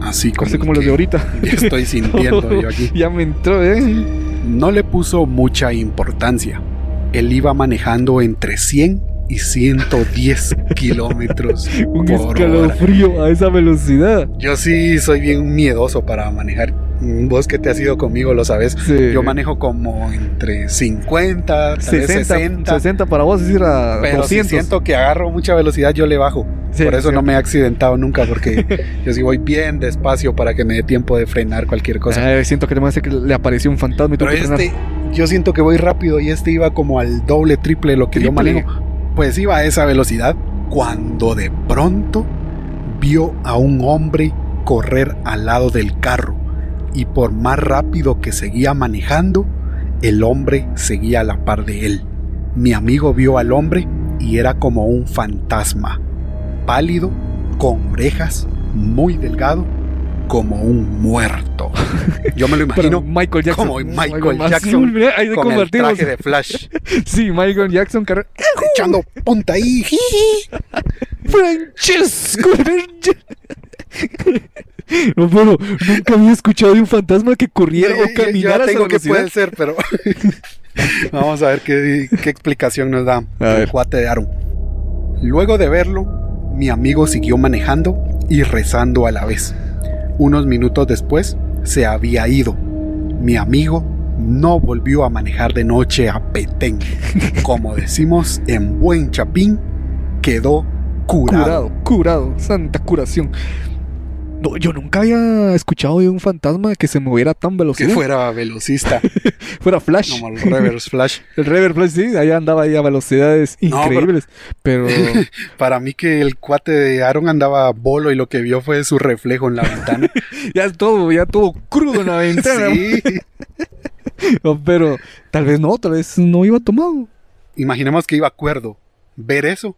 Así como, Así como los de ahorita. ya estoy sintiendo yo aquí. ya me entró, ¿eh? No le puso mucha importancia. Él iba manejando entre 100 y 110 kilómetros Un por hora. escalofrío a esa velocidad. Yo sí soy bien miedoso para manejar. Vos que te has ido conmigo lo sabes. Sí. Yo manejo como entre 50, tal vez 60, 60. 60 para vos es ir a Pero si 200. siento que agarro mucha velocidad, yo le bajo. Sí, Por eso sí. no me he accidentado nunca, porque yo sí voy bien despacio para que me dé tiempo de frenar cualquier cosa. Ay, siento que hace que le apareció un fantasma y Pero este, yo siento que voy rápido y este iba como al doble, triple de lo que yo manejo. Pues iba a esa velocidad cuando de pronto vio a un hombre correr al lado del carro y por más rápido que seguía manejando, el hombre seguía a la par de él. Mi amigo vio al hombre y era como un fantasma, pálido, con orejas, muy delgado, como un muerto. Yo me lo imagino Michael Jackson. como Michael Jackson Sí, de con el traje de Flash, Sí, Michael Jackson. echando punta ahí. Francesco. No, pero nunca había escuchado de un fantasma que corriera Yo- o yo- yo caminara esa tengo que velocidad. puede ser, pero vamos a ver qué, qué explicación nos da el cuate de Aaron. Luego de verlo, mi amigo siguió manejando y rezando a la vez. Unos minutos después se había ido. Mi amigo no volvió a manejar de noche a Petén. Como decimos en buen chapín, quedó curado. Curado, curado, santa curación. No, yo nunca había escuchado de un fantasma que se moviera tan Que velocidad. fuera velocista, Fuera Flash. como el reverse flash. El Rever Flash, sí, allá andaba ahí a velocidades No, pero- increíbles. pero... Para mí que el cuate de Aaron andaba bolo y lo que vio fue su reflejo en la ventana. ya todo, ya todo crudo en la ventana. sí. No, pero tal vez no, tal vez no iba tomado. Imaginemos que iba acuerdo. Ver eso,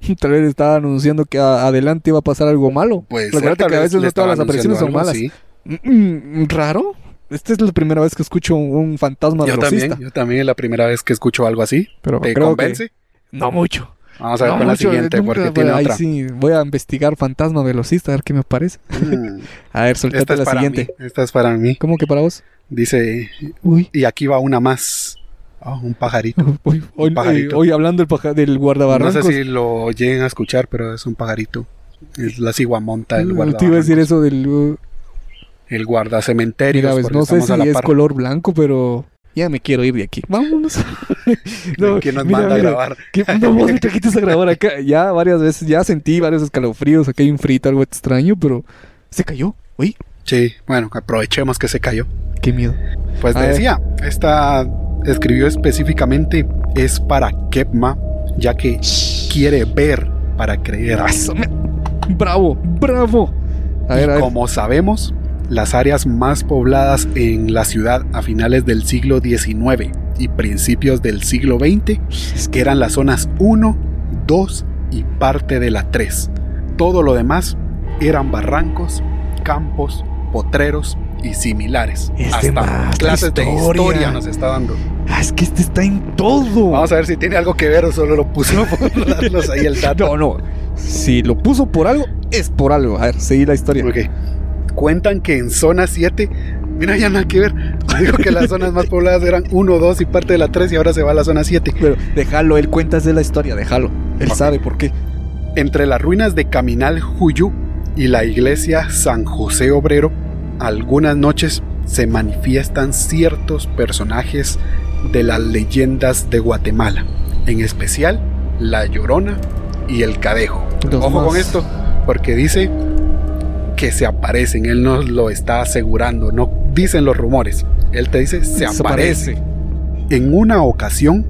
Tal vez estaba anunciando que adelante iba a pasar algo malo. pues Recuerda que a veces no todas las apariciones son malas. Sí. Mm, mm, ¿Raro? Esta es la primera vez que escucho un fantasma Yo velocista. también, yo también es la primera vez que escucho algo así. Pero ¿Te creo convence? que no mucho. Vamos a ver No con mucho, la siguiente nunca, porque tiene ahí otra. sí, voy a investigar fantasma velocista, a ver qué me parece. Mm, A ver, soltate Esta es la para siguiente. mí. Esta es para mí. ¿Cómo que para vos? Dice, Uy. y aquí va una más. Ah, un pajarito. Hoy, hoy- pajarito. hoy hablando del, paja- del No guardabarrancos. sé si lo lleguen a escuchar, pero es un pajarito. Es la ciguamonta, el Mm, te iba a decir eso del... uh, El guardacementerio. mira, no sé si es color blanco, pero ya me quiero ir de aquí. Vámonos. ¿Quién nos manda a grabar? ¿qué- no, vos me trajiste a grabar acá. Ya varias veces, ya sentí varios escalofríos. Acá hay un frito, algo extraño, pero se cayó. Uy, Sí, bueno, aprovechemos que se cayó. qué miedo. Pues decía, esta escribió específicamente es para Kepma, ya que quiere ver para creer. Me- Bravo, bravo. A ver, a ver. Como sabemos, las áreas más pobladas en la ciudad a finales del siglo XIX y principios del siglo XX Es que eran las zonas 1, 2 y parte de la 3. Todo lo demás eran barrancos, campos, potreros y similares. Es Hasta clases la de historia. historia nos está dando. Ah, es que este está en todo. Vamos a ver si tiene algo que ver o solo lo puso por ahí el dato. No, no. Si lo puso por algo, es por algo. A ver, seguí la historia. Ok. Cuentan que en zona 7, mira, ya nada que ver. Dijo que las zonas más pobladas eran 1, 2 y parte de la 3 y ahora se va a la zona 7. Pero déjalo, él cuenta de la historia, déjalo. Él sabe por qué. Entre las ruinas de Caminal Juyú y la iglesia San José Obrero, algunas noches se manifiestan ciertos personajes de las leyendas de Guatemala, en especial La Llorona y el Cadejo. Ojo más- con esto, porque dice que se aparecen, él nos lo está asegurando, no dicen los rumores, él te dice se aparece. En una ocasión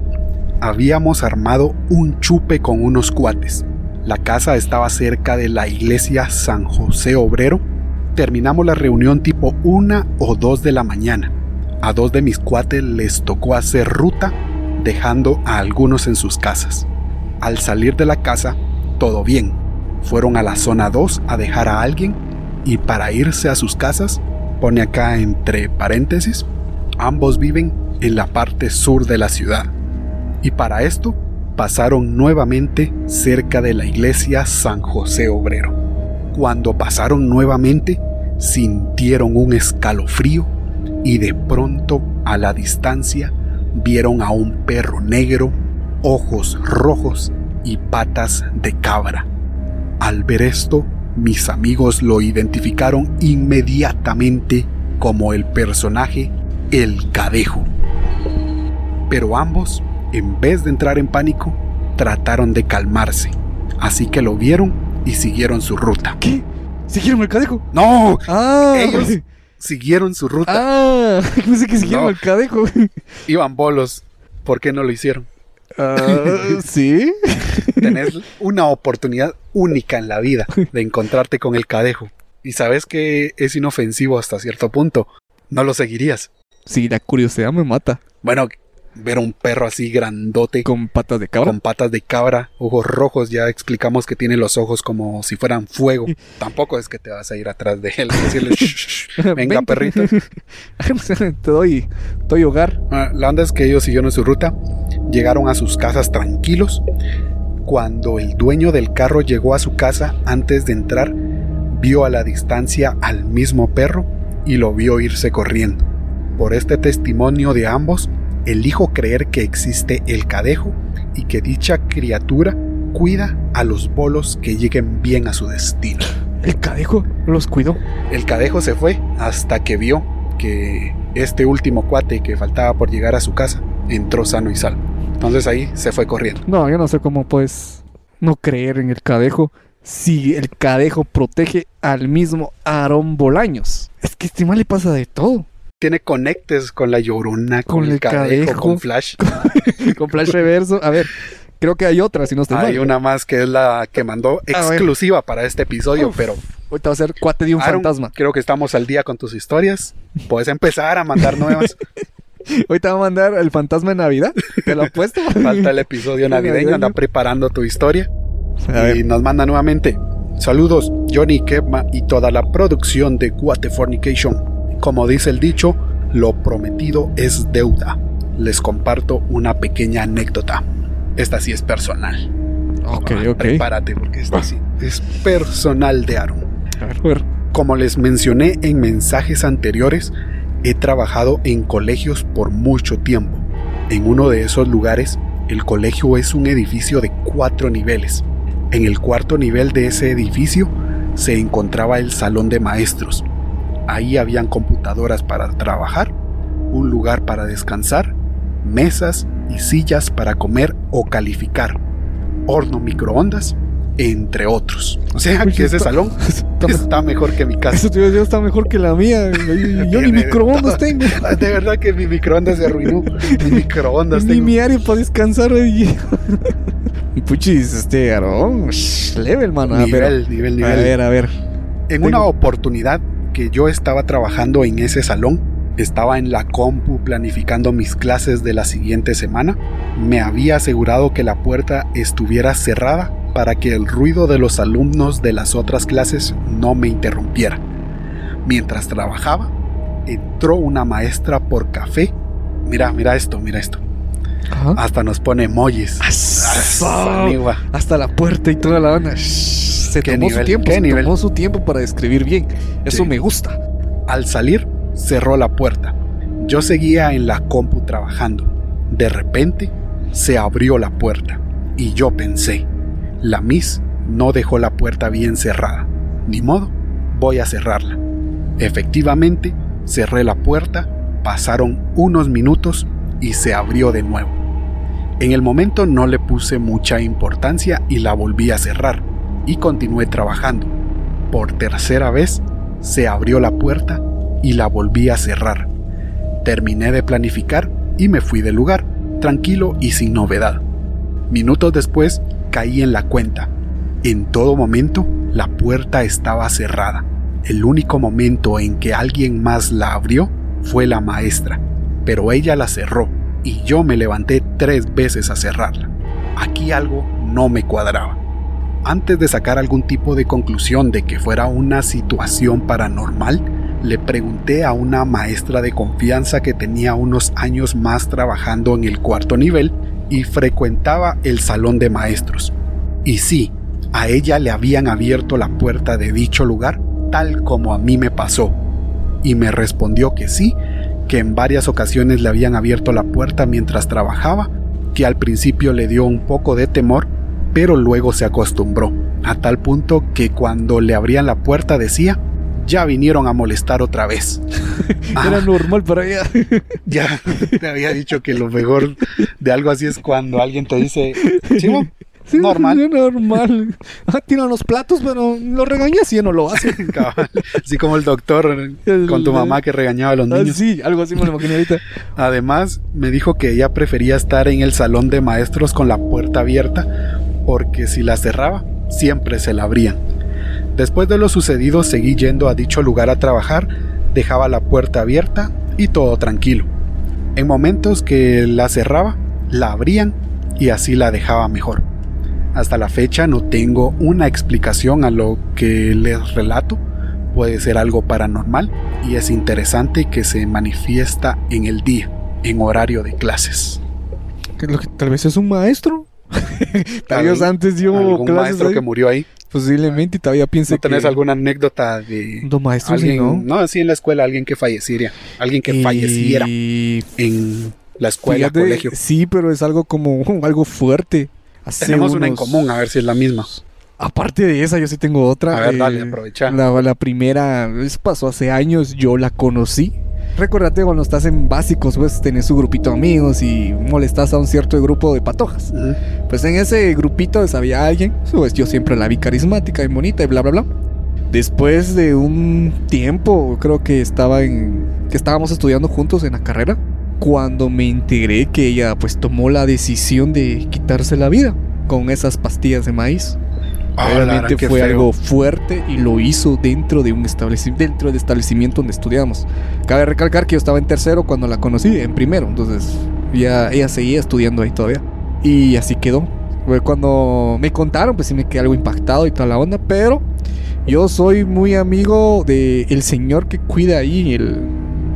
habíamos armado un chupe con unos cuates. La casa estaba cerca de la iglesia San José Obrero. Terminamos la reunión tipo una o dos de la mañana. A dos de mis cuates les tocó hacer ruta, dejando a algunos en sus casas. Al salir de la casa, todo bien. Fueron a la zona 2 a dejar a alguien y para irse a sus casas, pone acá entre paréntesis, ambos viven en la parte sur de la ciudad. Y para esto pasaron nuevamente cerca de la iglesia San José Obrero. Cuando pasaron nuevamente, sintieron un escalofrío y de pronto a la distancia vieron a un perro negro, ojos rojos y patas de cabra. Al ver esto, mis amigos lo identificaron inmediatamente como el personaje El Cadejo. Pero ambos, en vez de entrar en pánico, trataron de calmarse. Así que lo vieron y siguieron su ruta. ¿Qué? ¿Siguieron el cadejo? ¡No! Ah, Ellos siguieron su ruta. Ah, pensé que siguieron No. el cadejo. Iban bolos. ¿Por qué no lo hicieron? Ah, ¿Sí? Tenés una oportunidad única en la vida de encontrarte con el cadejo. Y sabes que es inofensivo hasta cierto punto. No lo seguirías. Sí, la curiosidad me mata. Bueno, ver un perro así grandote Con patas de cabra. con patas de cabra, ojos rojos, ya explicamos que tiene los ojos como si fueran fuego. Tampoco es que te vas a ir atrás de él y decirle, "Shh, shh, shh, venga Ven. perrito. te doy, doy hogar. Ah, La onda es que ellos siguieron su ruta, llegaron a sus casas tranquilos. Cuando el dueño del carro llegó a su casa antes de entrar, vio a la distancia al mismo perro y lo vio irse corriendo. Por este testimonio de ambos, elijo creer que existe el cadejo y que dicha criatura cuida a los bolos que lleguen bien a su destino. El cadejo los cuidó. El cadejo se fue hasta que vio que este último cuate que faltaba por llegar a su casa entró sano y salvo. Entonces ahí se fue corriendo. No, yo no sé cómo puedes no creer en el cadejo si el cadejo protege al mismo Aarón Bolaños. Es que este mal le pasa de todo. Tiene conectes con la llorona, con, Con el cadejo, cadejo. con Flash. Con flash reverso. A ver, creo que hay otra, si no estoy Hay mal. una más que es la que mandó exclusiva para este episodio, Uf. pero Ahorita va a ser cuate de un Aaron, fantasma. creo que estamos al día con tus historias. Puedes empezar a mandar nuevas. Ahorita va a mandar el fantasma de Navidad. Te lo apuesto. Falta el episodio navideño, anda preparando tu historia. A ver. Y nos manda nuevamente. Saludos, Johnny Kepma y toda la producción de Guatefornication. Como dice el dicho, lo prometido es deuda. Les comparto una pequeña anécdota. Esta sí es personal. Ok, Ah, ok. Prepárate porque esta sí es personal de Aaron. Como les mencioné en mensajes anteriores, he trabajado en colegios por mucho tiempo. En uno de esos lugares, el colegio es un edificio de cuatro niveles. En el cuarto nivel de ese edificio se encontraba el salón de maestros. Ahí habían computadoras para trabajar, un lugar para descansar, mesas y sillas para comer o calificar, horno microondas, entre otros. O sea Uy, que ese está- salón está mejor que mi casa. Eso te está mejor que la mía. Yo, ni microondas tengo. De verdad que mi microondas se arruinó. Mi microondas Ni tengo. mi área para descansar. ahí. Y Puchis, este Aarón, level, mano. Ah, pero- Nivel, nivel, A nivel. ver, a ver. En Tengo- una oportunidad que yo estaba trabajando en ese salón, estaba en la compu planificando mis clases de la siguiente semana, me había asegurado que la puerta estuviera cerrada para que el ruido de los alumnos de las otras clases no me interrumpiera. Mientras trabajaba, entró una maestra por café. Mira, mira esto, mira esto. Ajá. Hasta nos pone emojis. Asa. Anigua. Hasta la puerta y toda la. Shh, Se ¿Qué tomó su tiempo, ¿Qué se nivel? tomó su tiempo para describir bien. Eso Sí. me gusta. Al salir, cerró la puerta. Yo seguía en la compu trabajando. De repente, se abrió la puerta. Y yo pensé, la Miss no dejó la puerta bien cerrada. Ni modo, voy a cerrarla. Efectivamente, cerré la puerta, pasaron unos minutos y se abrió de nuevo. En el momento no le puse mucha importancia y la volví a cerrar. Y continué trabajando. Por tercera vez, se abrió la puerta y la volví a cerrar. Terminé de planificar y me fui del lugar, tranquilo y sin novedad. Minutos después caí en la cuenta. En todo momento la puerta estaba cerrada. El único momento en que alguien más la abrió fue la maestra, pero ella la cerró y yo me levanté tres veces a cerrarla. Aquí algo no me cuadraba. Antes de sacar algún tipo de conclusión de que fuera una situación paranormal, le pregunté a una maestra de confianza que tenía unos años más trabajando en el cuarto nivel y frecuentaba el salón de maestros. Y sí, a ella le habían abierto la puerta de dicho lugar tal como a mí me pasó. Y me respondió que sí, que en varias ocasiones le habían abierto la puerta mientras trabajaba, que al principio le dio un poco de temor, pero luego se acostumbró, a tal punto que cuando le abrían la puerta decía, ya vinieron a molestar otra vez. Era Ah, normal para ella. ya te había dicho que lo mejor de algo así es cuando alguien te dice, Chivo, Sí, normal. normal. Ah, tiran los platos, pero lo regañas y ya no lo hace. Cabal. Así como el doctor con tu mamá que regañaba a los Ah, niños. sí, algo así me lo imaginé ahorita. Además, me dijo que ella prefería estar en el salón de maestros con la puerta abierta porque si la cerraba, siempre se la abrían. Después de lo sucedido, seguí yendo a dicho lugar a trabajar, dejaba la puerta abierta y todo tranquilo. En momentos que la cerraba, la abrían y así la dejaba mejor. Hasta la fecha no tengo una explicación a lo que les relato. Puede ser algo paranormal y es interesante que se manifiesta en el día, en horario de clases. Que lo que- Tal vez es un maestro. Tal vez antes dio ¿Algún clases maestro ahí. que murió ahí? Posiblemente y todavía piensa ¿No tenés que... alguna anécdota de Dos maestros, sí, alguien, ¿no? no, así en la escuela, alguien que falleciera, alguien que Y- falleciera en la escuela, Fíjate, colegio? Sí, pero es algo como algo fuerte. Hace Tenemos una en común, a ver si es la misma. Aparte de esa, yo sí tengo otra. A ver, eh, dale, aprovecha. La, la primera, es- pasó hace años, yo la conocí. Recordate cuando estás en básicos, pues tenés su grupito de amigos y molestas a un cierto grupo de patojas. Pues en ese grupito pues, había alguien, pues yo siempre la vi carismática y bonita y bla bla bla. Después de un tiempo, creo que estaba en que estábamos estudiando juntos en la carrera, cuando me enteré que ella pues tomó la decisión de quitarse la vida con esas pastillas de maíz. Ah, la Obviamente verdad, qué fue feo. algo fuerte y lo hizo dentro de un establecimiento, dentro del establecimiento donde estudiamos. Cabe recalcar que yo estaba en tercero cuando la conocí, en primero, entonces ya ella seguía estudiando ahí todavía. Y así quedó. Fue cuando me contaron, pues sí me quedé algo impactado y toda la onda, pero yo soy muy amigo de el señor que cuida ahí, el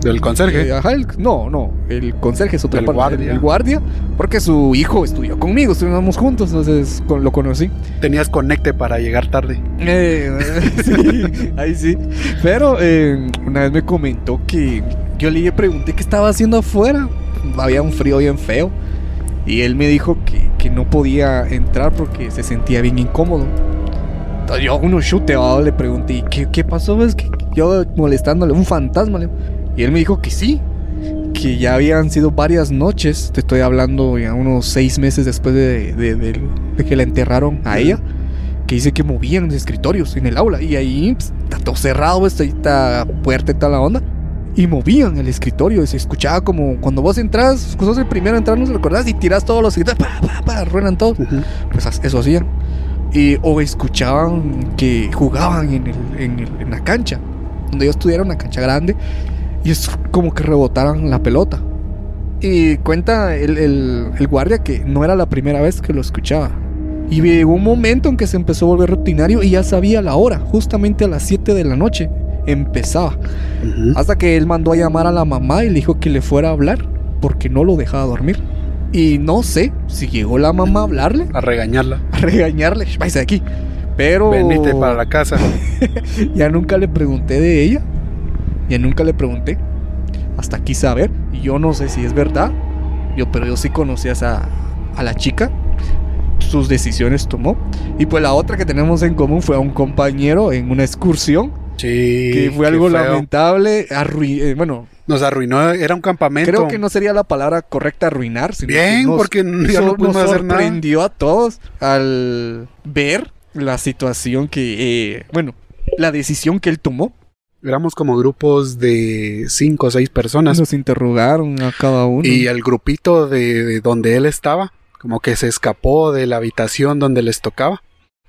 Del conserje. eh, ajá, el- no, no, el conserje es otra El parte, guardia. el guardia, porque su hijo estudió conmigo, estuvimos juntos, entonces con- lo conocí. Tenías conecte para llegar tarde. Eh, sí, ahí sí. Pero eh, una vez me comentó que yo le pregunté qué estaba haciendo afuera. Había un frío bien feo. Y él me dijo que, que no podía entrar porque se sentía bien incómodo. Entonces yo, uno chute, le pregunté, ¿y qué, qué pasó? Es que yo molestándole, un fantasma. le- Y él me dijo que sí, que ya habían sido varias noches, te estoy hablando ya unos seis meses después de, de- de- de que la enterraron a ella, que dice que movían escritorios en el aula y ahí pues, está todo cerrado, pues, ahí está puerta y toda la onda. Y movían el escritorio, y se escuchaba como cuando vos entras, sos el primero a entrar, no se lo acordás, y tiras todos los escritorios, pa, pa, pa, ruenan todos. Ujú. Pues as- eso hacían. Y, o escuchaban que jugaban en, el- en el- en la cancha. Donde yo estudiara una cancha grande. Y es como que rebotaran la pelota. Y cuenta el, el- el guardia que no era la primera vez que lo escuchaba. Y llegó un momento en que se empezó a volver rutinario y ya sabía la hora. Justamente a las 7 de la noche empezaba. Hasta que él mandó a llamar a la mamá y le dijo que le fuera a hablar. Porque no lo dejaba dormir. Y no sé si llegó la mamá a hablarle A regañarla. a regañarle, váyase de aquí. Pero Venite para la casa. ya nunca le pregunté de ella. Ya nunca le pregunté. Hasta aquí saber. Y yo no sé si es verdad. Yo, pero yo sí conocí a, a la chica. Sus decisiones tomó. Y pues la otra que tenemos en común fue a un compañero en una excursión. Sí. que fue algo lamentable. eh, bueno, Nos arruinó. Era un campamento. creo que no sería la palabra correcta arruinar. Sino que Bien, nos- porque ya so- no pudimos nos hacer nada. sorprendió a todos al ver la situación que, eh, bueno, la decisión que él tomó. Éramos como grupos de cinco o seis personas. Nos interrogaron a cada uno. Y el grupito de, de donde él estaba, como que se escapó de la habitación donde les tocaba.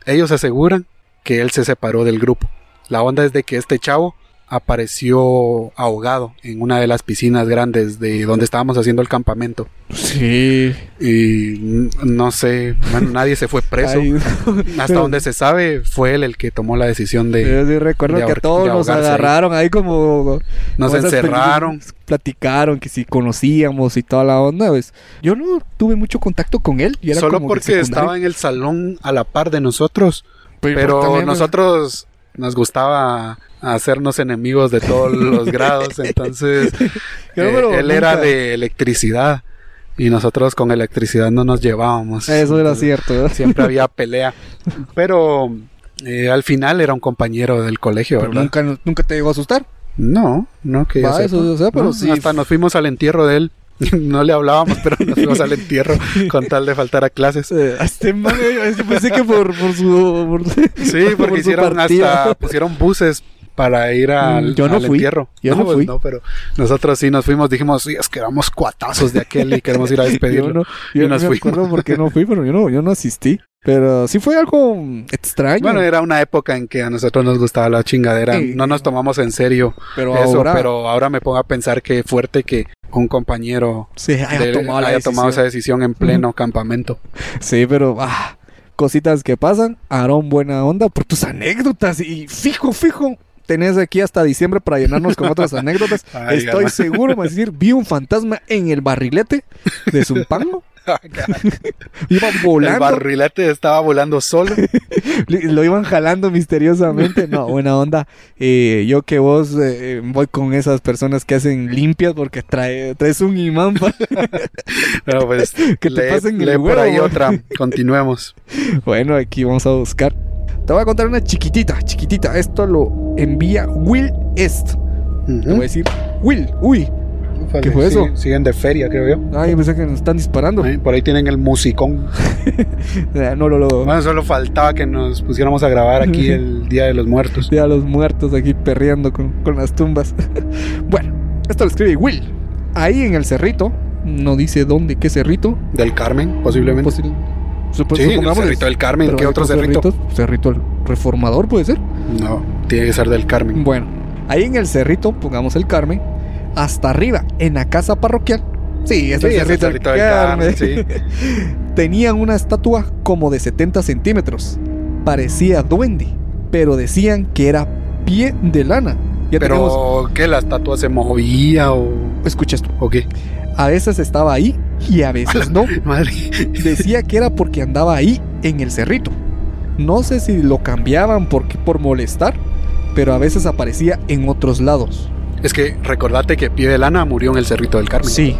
Ellos aseguran que él se separó del grupo. La onda es de que este chavo apareció ahogado en una de las piscinas grandes de donde estábamos haciendo el campamento. Sí. Y no sé, bueno, nadie se fue preso. Ay, Hasta pero- donde se sabe, fue él el que tomó la decisión de... Yo sí recuerdo de que todos nos ahí. agarraron ahí como... Nos como encerraron. Platicaron que si conocíamos y toda la onda. Pues, yo no tuve mucho contacto con él. y era Solo como porque estaba en el salón a la par de nosotros. Pero, Pero nosotros nos gustaba hacernos enemigos de todos los grados, entonces eh, él era de electricidad y nosotros con electricidad no nos llevábamos. Eso era cierto. Siempre había pelea, pero eh, al final era un compañero del colegio, Pero ¿verdad? nunca, nunca te llegó a asustar. No, no que yo Va, sepa. eso yo sé, pero No, sí. Hasta nos fuimos al entierro de él. No le hablábamos, pero nos fuimos al entierro con tal de faltar a clases. Eh, a este man, eh, yo pensé que por, por su. por- Sí, por porque hicieron hasta pusieron buses para ir al, Mm, yo no al fui. entierro. Yo no pues fui. no, pero nosotros sí nos fuimos, dijimos, sí, es que éramos cuatazos de aquel y queremos ir a Yo despedirlo. no, Y yo no nos me fuimos. acuerdo por qué no fui, pero yo no, yo no asistí. Pero sí fue algo extraño. Bueno, era una época en que a nosotros nos gustaba la chingadera. Sí. No nos tomamos en serio pero eso, ahora pero ahora me pongo a pensar que fuerte que un compañero haya de- tomado la haya decisión. tomado esa decisión en pleno campamento. Sí, pero ah, cositas que pasan. Aarón, buena onda por tus anécdotas. Y fijo, fijo. Tenés aquí hasta diciembre para llenarnos con otras anécdotas. Ay, Estoy gana. seguro, me decir, vi un fantasma en el barrilete de Zumpango. Iba El volando. barrilete estaba volando solo. Le- Lo iban jalando misteriosamente. No, buena onda. Eh, yo que vos eh, voy con esas personas que hacen limpias porque trae, traes un imán. pa- Pero pues, Que te lee- pasen el lee por huevo, ahí otra. Continuemos. bueno, aquí vamos a buscar. Te voy a contar una chiquitita, chiquitita. Esto lo envía Will Est. Te voy a decir, Will, uy. Ufale, ¿Qué fue eso? siguen- de feria, creo yo. Ay, pensé que nos están disparando. Por ahí tienen el musicón. No lo lo. Bueno, solo faltaba que nos pusiéramos a grabar aquí el Día de los Muertos. Ya los muertos aquí perreando con, con las tumbas. bueno, esto lo escribe Will. Ahí en el cerrito, no dice dónde, qué cerrito. Del Carmen, posiblemente. Supo- sí, cerrito del Carmen. pero ¿Qué otro cerrito? Cerrito el reformador, puede ser. No, tiene que ser del Carmen. Bueno, ahí en el cerrito, pongamos el Carmen, hasta arriba, en la casa parroquial. Sí, Sí, es el es el cerrito, cerrito del del Carmen. Carmen, Tenían una estatua como de 70 centímetros. Parecía duende, pero decían que era pie de lana. Ya tenemos. Pero, ¿qué? ¿La estatua se movía o, Escucha esto. o qué? A veces estaba ahí y a veces no. Madre. Decía que era porque andaba ahí en el cerrito. No sé si lo cambiaban porque, por molestar, pero a veces aparecía en otros lados. Es que recordate que Pie de Lana murió en el Cerrito del Carmen. Sí,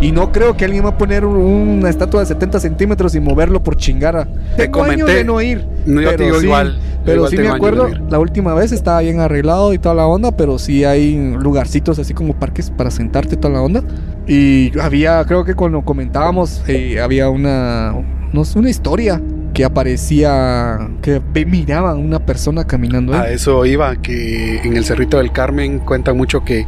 Y no creo que alguien va a poner un- una estatua de 70 centímetros y moverlo por chingara. Te Tengo comenté. de no ir. No, yo te pero digo sí, igual. Pero igual sí me acuerdo, no la última vez estaba bien arreglado y toda la onda, pero sí hay lugarcitos así como parques para sentarte y toda la onda. Y había, creo que cuando comentábamos, eh, había una, una historia que aparecía, que ve- miraban una persona caminando ahí. A eso iba, que en el Cerrito del Carmen cuentan mucho que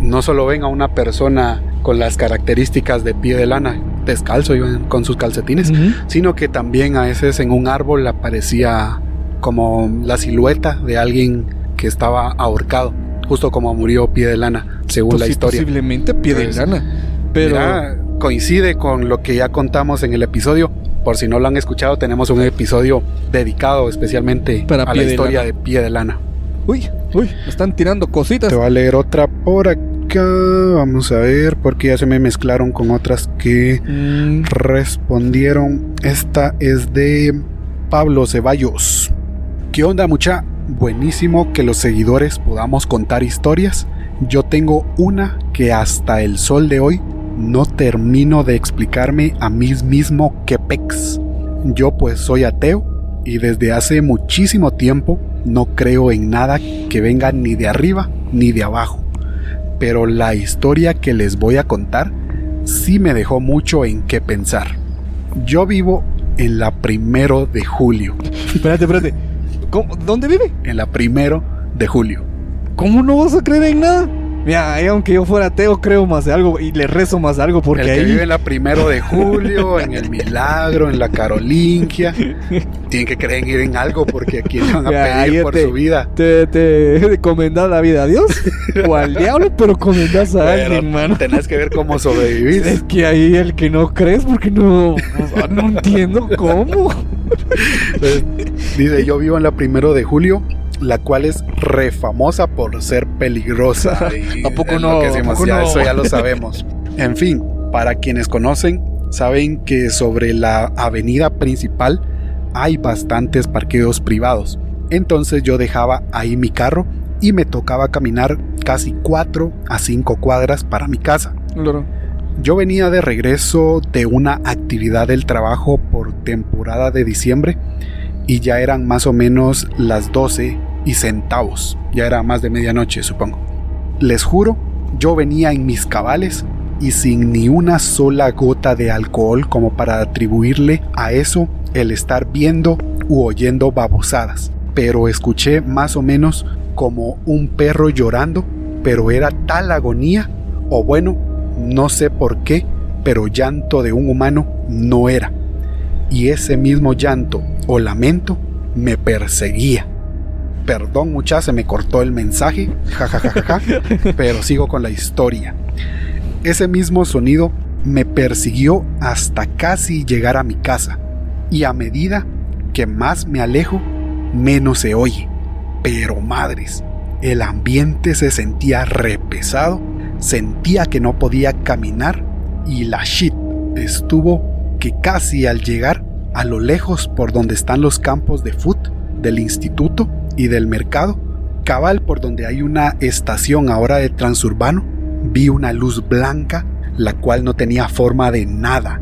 no solo ven a una persona con las características de pie de lana, descalzo, con sus calcetines, sino que también a veces en un árbol aparecía como la silueta de alguien que estaba ahorcado, justo como murió pie de lana, según la Posi- historia. Posiblemente pie de Pues, lana. Pero Mira, coincide con lo que ya contamos en el episodio. Por si no lo han escuchado, tenemos un episodio dedicado especialmente Para a la de historia Lana. de pie de lana. uy, uy, me están tirando cositas. Te voy a leer otra por acá. Vamos a ver, porque ya se me mezclaron con otras que Mm, respondieron. Esta es de Pablo Ceballos. ¿Qué onda, mucha? Buenísimo que los seguidores podamos contar historias. Yo tengo una que hasta el sol de hoy no termino de explicarme a mí mismo qué pex. Yo pues soy ateo y desde hace muchísimo tiempo no creo en nada que venga ni de arriba ni de abajo. Pero la historia que les voy a contar sí me dejó mucho en qué pensar. Yo vivo en la primero de julio. espérate, espérate. ¿Cómo- ¿Dónde vive? En la primero de julio. ¿Cómo no vas a creer en nada? Mira, aunque yo fuera ateo, creo más de algo y le rezo más de algo porque el que ahí. vive en la primero de julio, en el Milagro, en la Carolingia, tienen que creer en en algo porque aquí le van a Ya, pedir por te- su vida. ¿Te, te comendas la vida a Dios o al diablo, pero comendas a Pero alguien, mano. tenés que ver cómo sobrevivir. Es que ahí el que no crees porque no, o sea, no entiendo cómo. Entonces, dice, yo vivo en la primero de julio, la cual es re famosa por ser peligrosa. Y ¿A poco es no? lo que ¿A decimos, poco ya, no? Eso ya lo sabemos. En fin, para quienes conocen, saben que sobre la avenida principal hay bastantes parqueos privados. Entonces yo dejaba ahí mi carro y me tocaba caminar casi 4 a 5 cuadras para mi casa. Claro. Yo venía de regreso de una actividad del trabajo por temporada de diciembre y ya eran más o menos las 12 y centavos. Ya era más de medianoche, supongo. Les juro, yo venía en mis cabales y sin ni una sola gota de alcohol como para atribuirle a eso el estar viendo u oyendo babosadas. Pero escuché más o menos como un perro llorando, pero era tal agonía, o bueno, no sé por qué, pero llanto de un humano no era. Y ese mismo llanto o lamento me perseguía. Perdón, mucha, se me cortó el mensaje, jajajaja, pero sigo con la historia. Ese mismo sonido me persiguió hasta casi llegar a mi casa, y a medida que más me alejo, menos se oye. Pero madres, el ambiente se sentía repesado, sentía que no podía caminar y la shit estuvo que casi al llegar a lo lejos por donde están los campos de foot del instituto y del mercado, cabal por donde hay una estación ahora de transurbano, vi una luz blanca la cual no tenía forma de nada.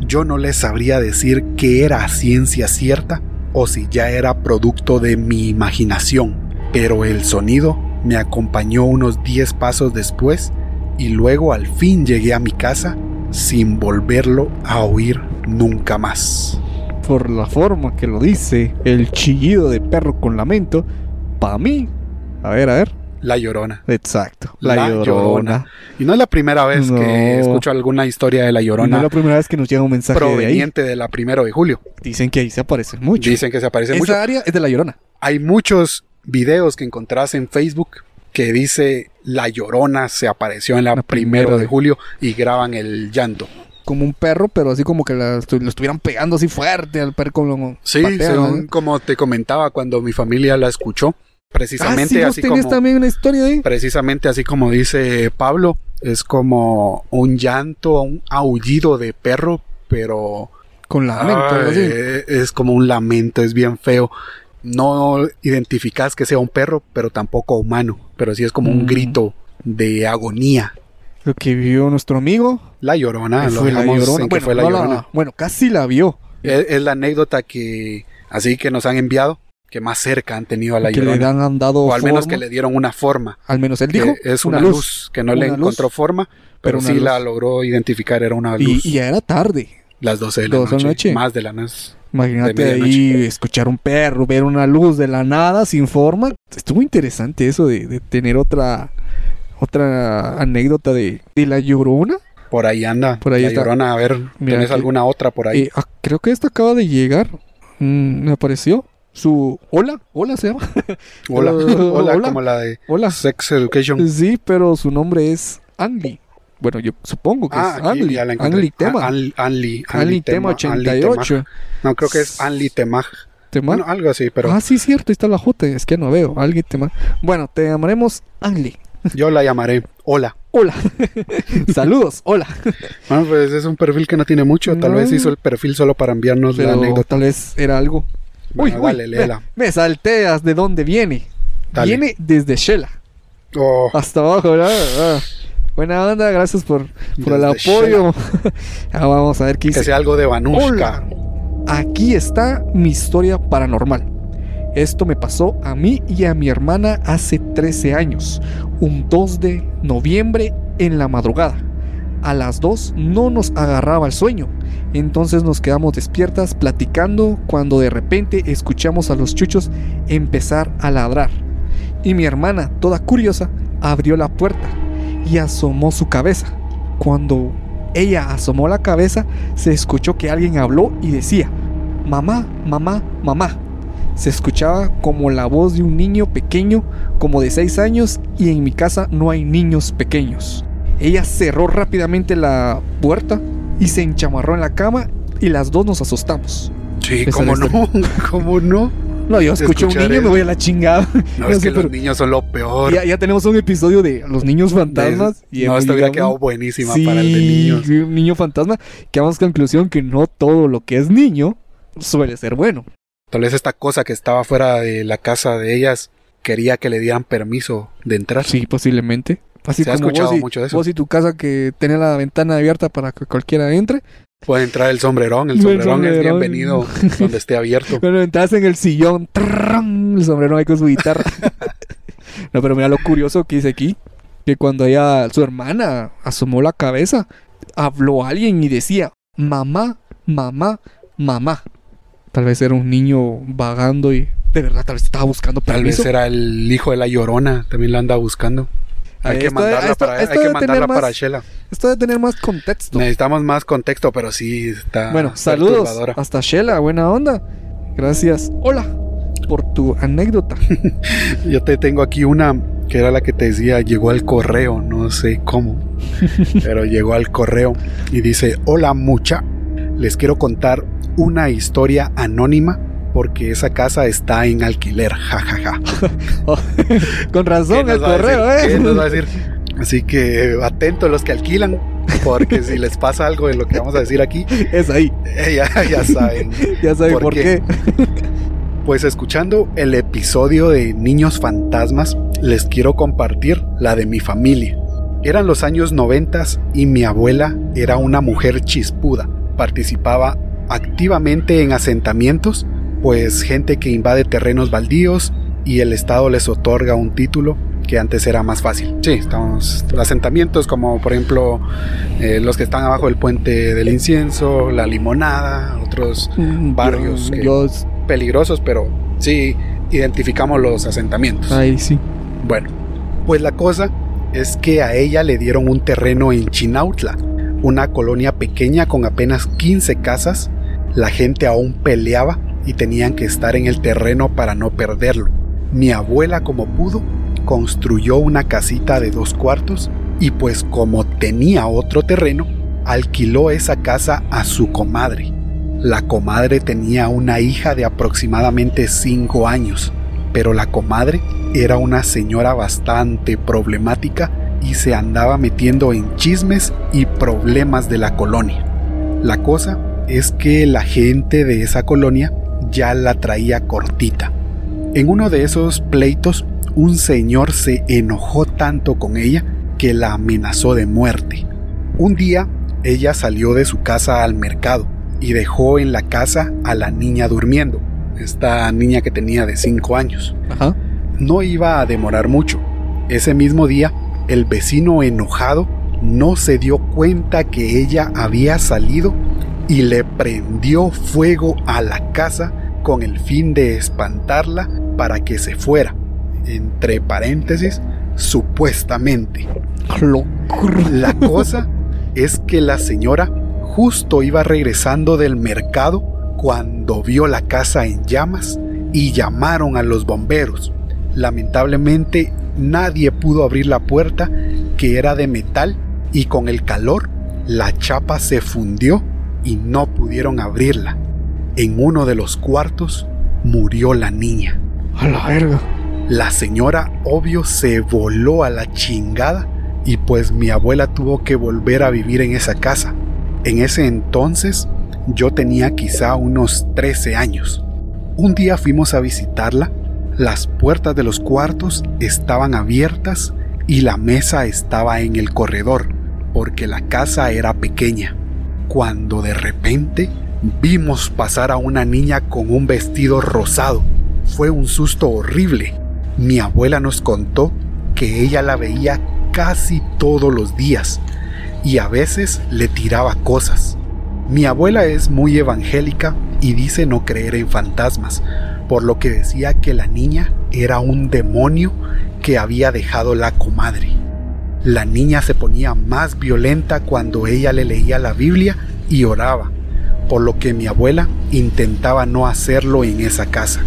Yo no les sabría decir que era ciencia cierta o si ya era producto de mi imaginación, pero el sonido me acompañó unos 10 pasos después y luego al fin llegué a mi casa sin volverlo a oír nunca más. Por la forma que lo dice, el chillido de perro con lamento, para mí. A ver, a ver. La llorona. Exacto. La, La llorona. Llorona. Y no es la primera vez No. que escucho alguna historia de la Y no llorona es la primera vez que nos llega un mensaje de ahí. proveniente de, la primero de julio. Dicen que ahí se aparecen mucho. Dicen que se aparece Esa mucho. área es de la llorona. Hay muchos videos que encontrás en Facebook que dice La Llorona se apareció en la, La primero primera de julio y graban el llanto. Como un perro, pero así como que la lo estuvieran pegando así fuerte al perro como Sí, patea, según ¿no? como te comentaba cuando mi familia la escuchó, Ah, precisamente sí, vos así como también una historia ahí. precisamente así como dice Pablo, es como un llanto, un aullido de perro, pero Con lamento, así. Ay, es como un lamento, es bien feo no identificas que sea un perro, pero tampoco humano, pero sí es como un mm. grito de agonía. Lo que vio nuestro amigo. La llorona, lo fue la llorona. Bueno, fue la llorona. Bueno, casi la vio. E-, es, la anécdota que así que nos han enviado, que más cerca han tenido a la llorona. Que le han dado O al menos que le dieron una forma. Al menos él dijo. Es una, luz, que no le encontró forma, pero, sí la logró identificar, era una luz. Y, ya era tarde. Las 12 de la, noche, de la noche. Más de la noche. Imagínate ahí escuchar un perro, ver una luz de la nada sin forma. Estuvo interesante eso de, de tener otra otra anécdota de, de, la llorona. Por ahí anda. Por ahí la está. llorona, a ver, Mira ¿tienes alguna otra por ahí? Eh, ah, creo que esta acaba de llegar. Mm, me apareció su hola, hola se llama. hola, hola, como la de. Sex Education. Sí, pero su nombre es Andy bueno, yo supongo que ah, es ah, Anli, Anli Tema. Anli, Anli, Tema 88. No, creo que es Anli Tema. ¿Tema? Bueno, algo así, pero... Ah, sí, cierto, ahí está la J, es que no veo, Anli Tema. Bueno, te llamaremos Anli. Yo la llamaré Hola. Hola. Saludos, hola. Bueno, pues es un perfil que no tiene mucho, tal no. vez hizo el perfil solo para enviarnos pero la anécdota. Tal vez era algo. Bueno, uy, dale, uy, léela. Me, me, salteas de dónde viene. Dale. Viene desde Shela. Oh. Hasta abajo, ¿verdad? Ah. Buena onda, gracias por, el apoyo. Ah, vamos a ver qué dice. Que sea algo de Aquí está mi historia paranormal. Esto me pasó a mí y a mi hermana hace 13 años, un 2 de noviembre en la madrugada. A las 2 no nos agarraba el sueño, entonces nos quedamos despiertas platicando cuando de repente escuchamos a los chuchos empezar a ladrar. Y mi hermana, toda curiosa, abrió la puerta asomó su cabeza. Cuando ella asomó la cabeza, se escuchó que alguien habló y decía, mamá, mamá, mamá. Se escuchaba como la voz de un niño pequeño, como de 6 años, y en mi casa no hay niños pequeños. Ella cerró rápidamente la puerta y se enchamarró en la cama y las dos nos asustamos. Sí, pues este. cómo no, cómo no. No, yo escucho un niño y me voy a la chingada. No, es que los niños son lo peor. Ya, ya, tenemos un episodio de los niños fantasmas. Y no, esta hubiera quedado buenísima para el de niños. Un niño fantasma. Que vamos a conclusión que no todo lo que es niño suele ser bueno. Tal vez esta cosa que estaba fuera de la casa de ellas quería que le dieran permiso de entrar. Sí, posiblemente. Así Se como ha escuchado mucho de eso. Vos y tu casa que tenía la ventana abierta para que cualquiera entre, Puede entrar el sombrerón, el sombrerón, el es bienvenido donde esté abierto. Cuando entras en el sillón, el sombrerón hay con su guitarra. no, pero mira lo curioso que dice aquí, que cuando ella, su hermana, asomó la cabeza, habló alguien y decía, mamá, mamá, mamá. Tal vez era un niño vagando y de verdad tal vez estaba buscando permiso. Tal vez era el hijo de la llorona, también la anda buscando. Hay que Esto- mandarla, esto- para, esto hay que debe mandarla tener más- para Shela. Esto debe tener más contexto. Necesitamos más contexto, pero sí está. Bueno, saludos hasta Shela, buena onda. Gracias. Hola por tu anécdota. Yo te tengo aquí una que era la que te decía, llegó al correo, no sé cómo, pero llegó al correo y dice, hola mucha, les quiero contar una historia anónima porque esa casa está en alquiler, jajaja. Con ¿Qué razón nos el correo, decir? ¿eh? ¿Qué nos va a decir? Así que atentos los que alquilan, porque si les pasa algo de lo que vamos a decir aquí, Es ahí. eh, ya, ya saben. Ya saben ¿Por por, qué? qué. Pues escuchando el episodio de Niños Fantasmas, les quiero compartir la de mi familia. Eran los años noventas y mi abuela era una mujer chispuda. Participaba activamente en asentamientos, pues gente que invade terrenos baldíos y el Estado les otorga un título que antes era más fácil. Sí, estamos asentamientos como por ejemplo eh, los que están abajo del puente del incienso, la limonada, otros Barrios Yo, que- peligrosos, pero sí identificamos los asentamientos. Ay, sí. Bueno, pues la cosa es que a ella le dieron un terreno en Chinautla, una colonia pequeña con apenas 15 casas. La gente aún peleaba y tenían que estar en el terreno para no perderlo. Mi abuela, como pudo, construyó una casita de dos cuartos y pues como tenía otro terreno, alquiló esa casa a su comadre. La comadre tenía una hija de aproximadamente 5 años, pero la comadre era una señora bastante problemática y se andaba metiendo en chismes y problemas de la colonia. La cosa es que la gente de esa colonia ya la traía cortita. En uno de esos pleitos, un señor se enojó tanto con ella que la amenazó de muerte. Un día ella salió de su casa al mercado y dejó en la casa a la niña durmiendo, esta niña que tenía de 5 años. Ajá. No iba a demorar mucho. Ese mismo día, el vecino enojado no se dio cuenta que ella había salido y le prendió fuego a la casa con el fin de espantarla para que se fuera. Entre paréntesis, supuestamente. La cosa es que la señora justo iba regresando del mercado cuando vio la casa en llamas y llamaron a los bomberos. Lamentablemente nadie pudo abrir la puerta que era de metal y con el calor la chapa se fundió y no pudieron abrirla. En uno de los cuartos murió la niña. A la verga. La señora obvio se voló a la chingada y pues mi abuela tuvo que volver a vivir en esa casa. En ese entonces yo tenía quizá unos 13 años. Un día fuimos a visitarla, las puertas de los cuartos estaban abiertas y la mesa estaba en el corredor, porque la casa era pequeña. Cuando de repente vimos pasar a una niña con un vestido rosado. Fue un susto horrible. Mi abuela nos contó que ella la veía casi todos los días y a veces le tiraba cosas. Mi abuela es muy evangélica y dice no creer en fantasmas, por lo que decía que la niña era un demonio que había dejado la comadre. La niña se ponía más violenta cuando ella le leía la Biblia y oraba, por lo que mi abuela intentaba no hacerlo en esa casa.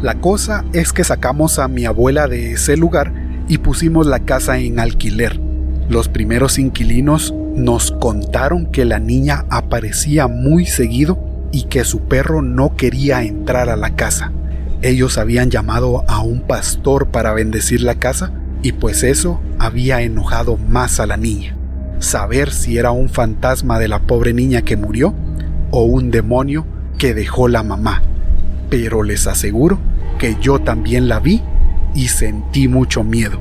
La cosa es que sacamos a mi abuela de ese lugar y pusimos la casa en alquiler. Los primeros inquilinos nos contaron que la niña aparecía muy seguido y que su perro no quería entrar a la casa. Ellos habían llamado a un pastor para bendecir la casa y pues eso había enojado más a la niña. Saber si era un fantasma de la pobre niña que murió o un demonio que dejó la mamá. Pero les aseguro que yo también la vi y sentí mucho miedo.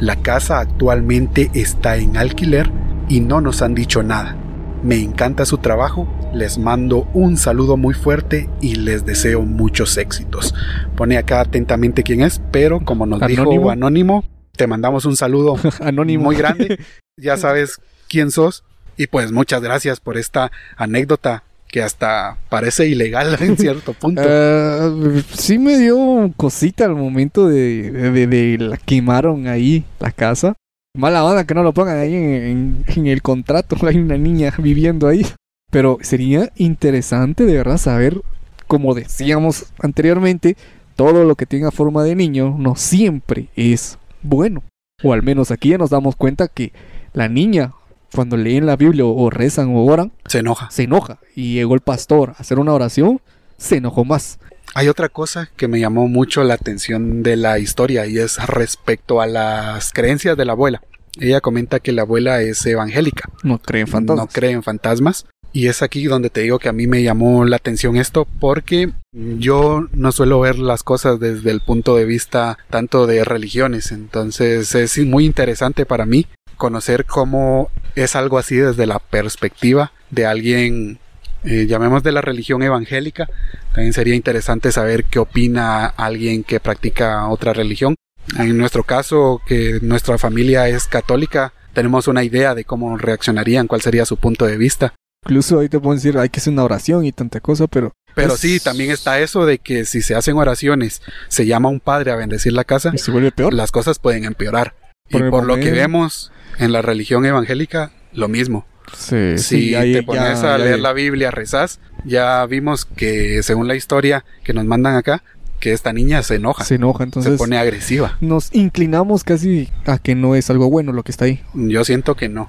La casa actualmente está en alquiler y no nos han dicho nada. Me encanta su trabajo, les mando un saludo muy fuerte y les deseo muchos éxitos. Pone acá atentamente quién es, pero como nos dijo Anónimo, te mandamos un saludo Anónimo. muy grande. Ya sabes quién sos. Y pues muchas gracias por esta anécdota que hasta parece ilegal en cierto punto. Uh, sí me dio cosita al momento de, de, de, la quemaron ahí la casa. Mala onda que no lo pongan ahí en, en, en, el contrato. Hay una niña viviendo ahí. Pero sería interesante de verdad saber, como decíamos anteriormente, todo lo que tenga forma de niño no siempre es bueno. O al menos aquí ya nos damos cuenta que la niña cuando leen la Biblia o rezan o oran, se enoja. Se enoja. Y llegó el pastor a hacer una oración, se enojó más. Hay otra cosa que me llamó mucho la atención de la historia y es respecto a las creencias de la abuela. Ella comenta que la abuela es evangélica. No cree en fantasmas. No cree en fantasmas. Y es aquí donde te digo que a mí me llamó la atención esto porque yo no suelo ver las cosas desde el punto de vista tanto de religiones. Entonces es muy interesante para mí conocer cómo es algo así desde la perspectiva de alguien, eh, llamemos de la religión evangélica. También sería interesante saber qué opina alguien que practica otra religión. En nuestro caso, que nuestra familia es católica, tenemos una idea de cómo reaccionarían, cuál sería su punto de vista. Incluso ahí te pueden decir, hay que hacer una oración y tanta cosa, pero... Pero es... sí, también está eso de que si se hacen oraciones, se llama a un padre a bendecir la casa, se vuelve peor. las cosas pueden empeorar. Por y por lo que vemos en la religión evangélica, lo mismo. Sí, si sí, ahí, te pones ya, a leer la Biblia, rezas, ya vimos que según la historia que nos mandan acá, que esta niña se enoja, se enoja, entonces se pone agresiva. Nos inclinamos casi a que no es algo bueno lo que está ahí. Yo siento que no.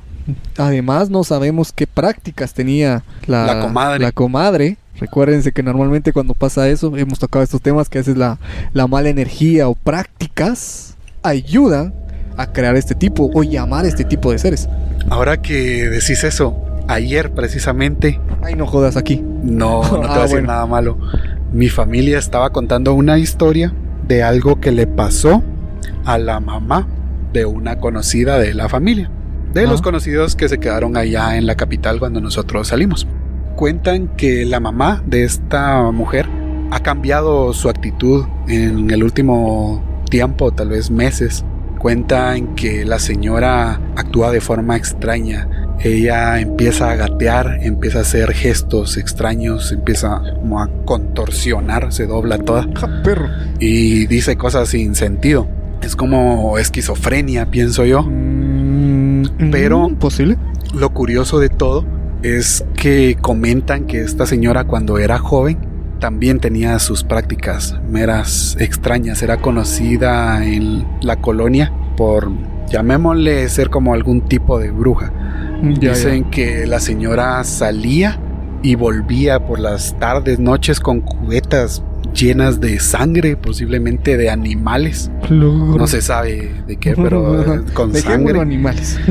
Además, no sabemos qué prácticas tenía la, La comadre. la comadre. Recuérdense que normalmente cuando pasa eso, hemos tocado estos temas que a veces la, la mala energía o prácticas ayudan a crear este tipo o llamar a este tipo de seres. Ahora que decís eso, ayer precisamente, Ay, no jodas aquí. no, no te voy Ah, a decir bueno. nada malo. Mi familia estaba contando una historia de algo que le pasó a la mamá de una conocida de la familia, de los Ah. conocidos que se quedaron allá en la capital cuando nosotros salimos. Cuentan que la mamá de esta mujer ha cambiado su actitud en el último tiempo, tal vez meses. Cuentan que la señora actúa de forma extraña. Ella empieza a gatear, empieza a hacer gestos extraños, empieza como a contorsionar, se dobla toda Ja, perro. y dice cosas sin sentido. Es como esquizofrenia, pienso yo. Mm, Pero- mm, posible. Lo curioso de todo es que comentan que esta señora cuando era joven también tenía sus prácticas meras extrañas. Era conocida en la colonia por, llamémosle, ser como algún tipo de bruja. Ya, Dicen que la señora salía y volvía por las tardes, noches con cubetas llenas de sangre, posiblemente de animales. No se sabe de qué, pero eh, con sangre. animales.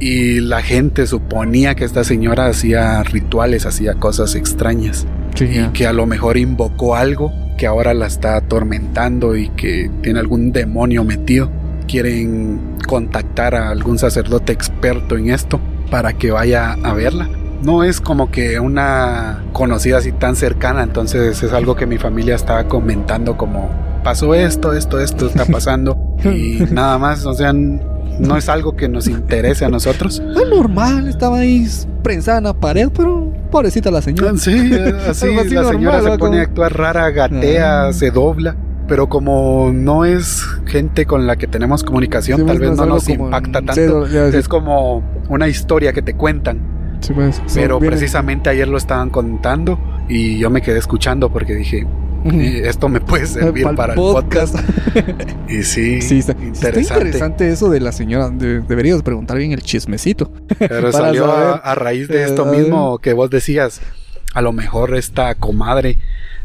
Y la gente suponía que esta señora hacía rituales, hacía cosas extrañas. Sí, Y que a lo mejor invocó algo que ahora la está atormentando y que tiene algún demonio metido. Quieren contactar a algún sacerdote experto en esto para que vaya a verla. No es como que una conocida así tan cercana, entonces es algo que mi familia estaba comentando como pasó esto, esto, esto está pasando y nada más, o sea, no es algo que nos interese a nosotros. Es normal, estaba ahí prensada en la pared, pero pobrecita la señora. Sí, así así la señora normal, se ¿no? pone a actuar rara, gatea, Ah. se dobla. Pero como no es gente con la que tenemos comunicación, Sí, tal vez no nos impacta tanto. ya, sí. Es como una historia que te cuentan. Sí, pues, Pero precisamente ayer lo estaban contando y yo me quedé escuchando porque dije, "Eh, esto me puede servir Pa'l para el podcast. Y sí, Sí, está, interesante. eso de la señora. De- deberías preguntar bien el chismecito. Pero Para salió a, raíz de Eh, esto ver. mismo que vos decías. A lo mejor esta comadre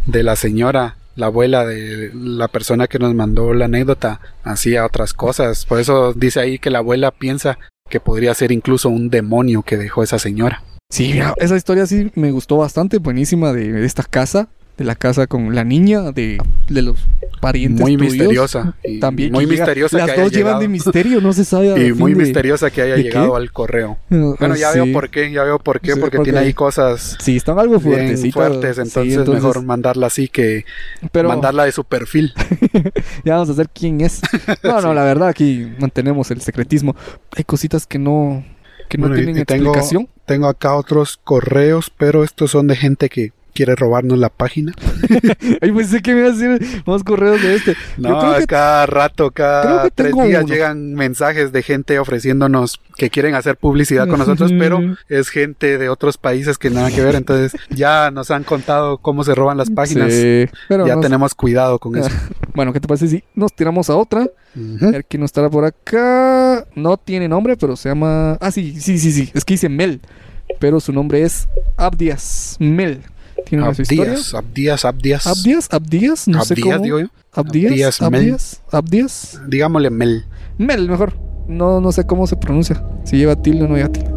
de la señora, la abuela de la persona que nos mandó la anécdota, hacía otras cosas. Por eso dice ahí que la abuela piensa que podría ser incluso un demonio que dejó esa señora. Sí, esa historia sí me gustó bastante, buenísima de, de esta casa, de la casa con la niña, de, de los parientes Muy tuyos. misteriosa. Y También muy llega- misteriosa Las que haya dos llevan llegado. de misterio, no se sabe. a y muy de- misteriosa que haya ¿de llegado qué? al correo. Ah, Bueno, ya sí. veo por qué, ya veo por qué, Sí, porque, porque- tiene ahí cosas Sí, están algo fuertes, sí, entonces, mejor mandarla así que pero mandarla de su perfil. ya vamos a ver quién es. No, no, Sí. la verdad aquí mantenemos el secretismo. Hay cositas que no que no Bueno, tienen y explicación. Tengo acá otros correos, pero estos son de gente que quiere robarnos la página. Ay, pensé que me iba a decir más correos de este. No, creo que- cada rato, cada tres días uno. llegan mensajes de gente ofreciéndonos que quieren hacer publicidad con nosotros, pero es gente de otros países que nada que ver. Entonces ya nos han contado cómo se roban las páginas. Sí, pero ya tenemos cuidado con eso. Bueno, ¿qué te parece si nos tiramos a otra? Ujú. A ver quién nos estará por acá. No tiene nombre, pero se llama. Ah, sí, sí, sí, sí. Es que dice Mel. Pero su nombre es Abdias Mel. ¿Tiene una su historia? Abdías, Abdías, Abdías. Abdias, Abdias, no sé Abdías, cómo. digo yo. Abdias, Abdías Mel. Abdias, Abdias. Digámosle Mel. Mel, mejor. No, no sé cómo se pronuncia. Si lleva tilde o no lleva tilde.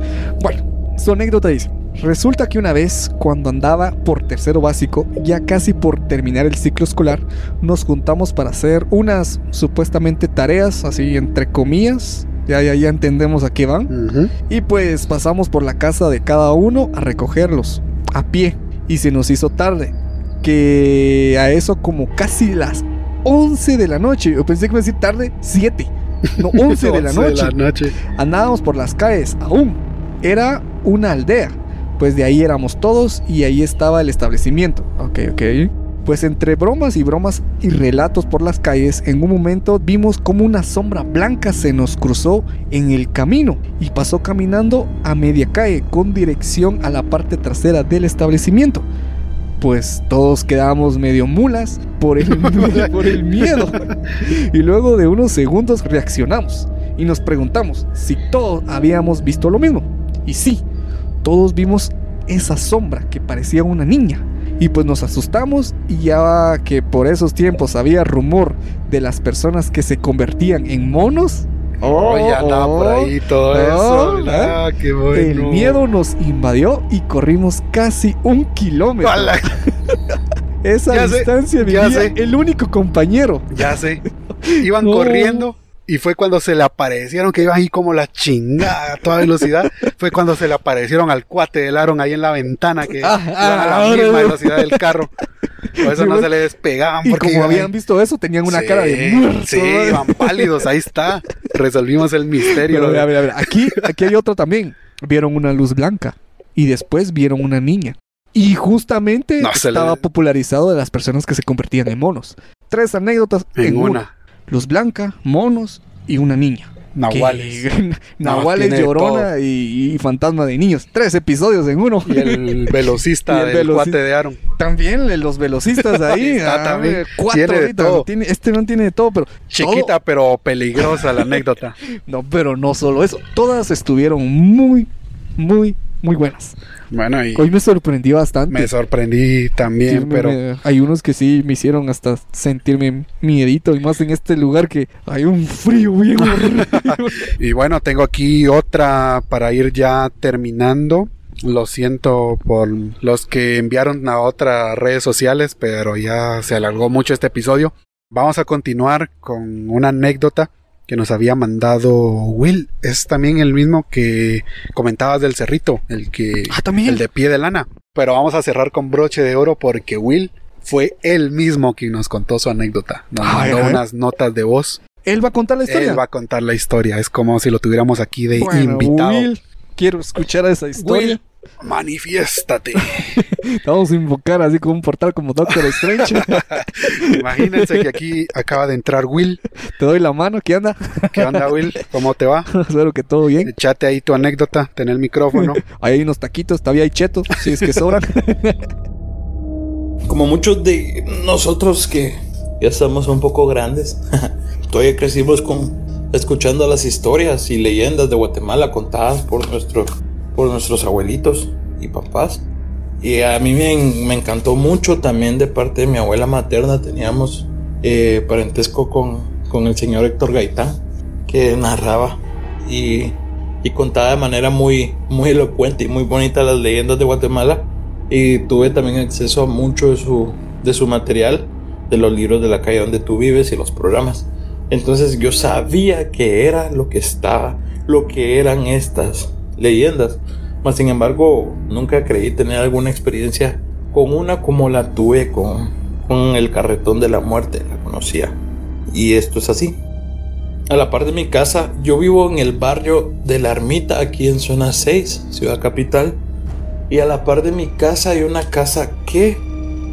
Bueno, su anécdota dice: Resulta que una vez, cuando andaba por tercero básico, ya casi por terminar el ciclo escolar, nos juntamos para hacer unas supuestamente tareas, así entre comillas. Ya, ya, ya entendemos a qué van. Y pues pasamos por la casa de cada uno a recogerlos, a pie. Y se nos hizo tarde. Que a eso como casi las 11 de la noche. Yo pensé que iba a decir tarde 7. No, 11 de la 11 noche. noche. Andábamos por las calles aún. Era una aldea. Pues de ahí éramos todos y ahí estaba el establecimiento. Ok, ok. Pues entre bromas y bromas y relatos por las calles, en un momento vimos como una sombra blanca se nos cruzó en el camino y pasó caminando a media calle con dirección a la parte trasera del establecimiento. Pues todos quedamos medio mulas por el, por el miedo. Y luego de unos segundos reaccionamos y nos preguntamos si todos habíamos visto lo mismo. Y sí, todos vimos esa sombra que parecía una niña. Y pues nos asustamos y ya que por esos tiempos había rumor de las personas que se convertían en monos. Oh, ya andaba por ahí todo Oh, eso. Ah, qué bueno. El miedo nos invadió y corrimos casi un kilómetro. ¡Hala! Esa Ya sé, distancia vivía sé. el único compañero. Ya sé. Iban No. corriendo Y fue cuando se le aparecieron, que iba ahí como la chingada a toda velocidad. fue cuando se le aparecieron al cuate del Aaron ahí en la ventana, que Ah, iban ah, a la ahora, misma ahora. velocidad del carro. Por eso Sí, no se le despegaban. Y porque como iban habían ahí. visto eso, tenían una Sí, cara de muerto. Sí, iban pálidos, ahí está. Resolvimos el misterio. Pero, de- a ver, a ver, aquí, aquí hay otro también. Vieron una luz blanca y después vieron una niña. Y justamente No, se le- estaba popularizado de las personas que se convertían en monos. Tres anécdotas en, en una. una. Luz blanca, monos y una niña. Nahuales. Que- Nahuales, Llorona y, y Fantasma de Niños. Tres episodios en uno. Y el velocista Y el del veloci- cuate de Aaron. También los velocistas ahí. Está ah, también. Cuatro Tiene de ahorita. todo. Tiene- este no tiene de todo, pero. Chiquita pero peligrosa la anécdota. no, pero no solo eso. Todas estuvieron muy, muy, muy buenas. Bueno, y Hoy me sorprendí bastante. me sorprendí también, Sí, pero me- hay unos que sí me hicieron hasta sentirme miedito y más en este lugar que hay un frío bien. Y bueno, tengo aquí otra para ir ya terminando. Lo siento por los que enviaron a otras redes sociales, pero ya se alargó mucho este episodio. Vamos a continuar con una anécdota que nos había mandado Will. Es también el mismo que comentabas del cerrito, el que Ah, también. el de pie de lana. Pero vamos a cerrar con broche de oro porque Will fue él mismo quien nos contó su anécdota. Nos Ay, mandó ay. unas notas de voz. Él va a contar la historia. Él va a contar la historia. Es como si lo tuviéramos aquí de Bueno, invitado. Will, quiero escuchar esa historia. Will, manifiéstate. Vamos a invocar así como un portal como Doctor Strange. Imagínense que aquí acaba de entrar Will. Te doy la mano, ¿qué anda? ¿Qué onda, Will? ¿Cómo te va? Espero que todo bien. Echate ahí tu anécdota, ten el micrófono. Ahí hay unos taquitos, todavía hay chetos, si es que sobran. como muchos de nosotros que ya estamos un poco grandes, todavía crecimos con escuchando las historias y leyendas de Guatemala contadas por, nuestro, por nuestros abuelitos y papás. Y a mí me, me encantó mucho también de parte de mi abuela materna. Teníamos eh, parentesco con, con el señor Héctor Gaitán, que narraba y, contaba de manera muy, muy elocuente y muy bonita las leyendas de Guatemala y tuve también acceso a mucho de su, de su material, de los libros de la calle donde tú vives y los programas. Entonces yo sabía que era lo que estaba, lo que eran estas leyendas. Mas sin embargo, nunca creí tener alguna experiencia con una como la tuve con, con el carretón de la muerte, la conocía. Y esto es así. A la par de mi casa, yo vivo en el barrio de la Ermita, aquí en zona 6, ciudad capital. Y a la par de mi casa hay una casa que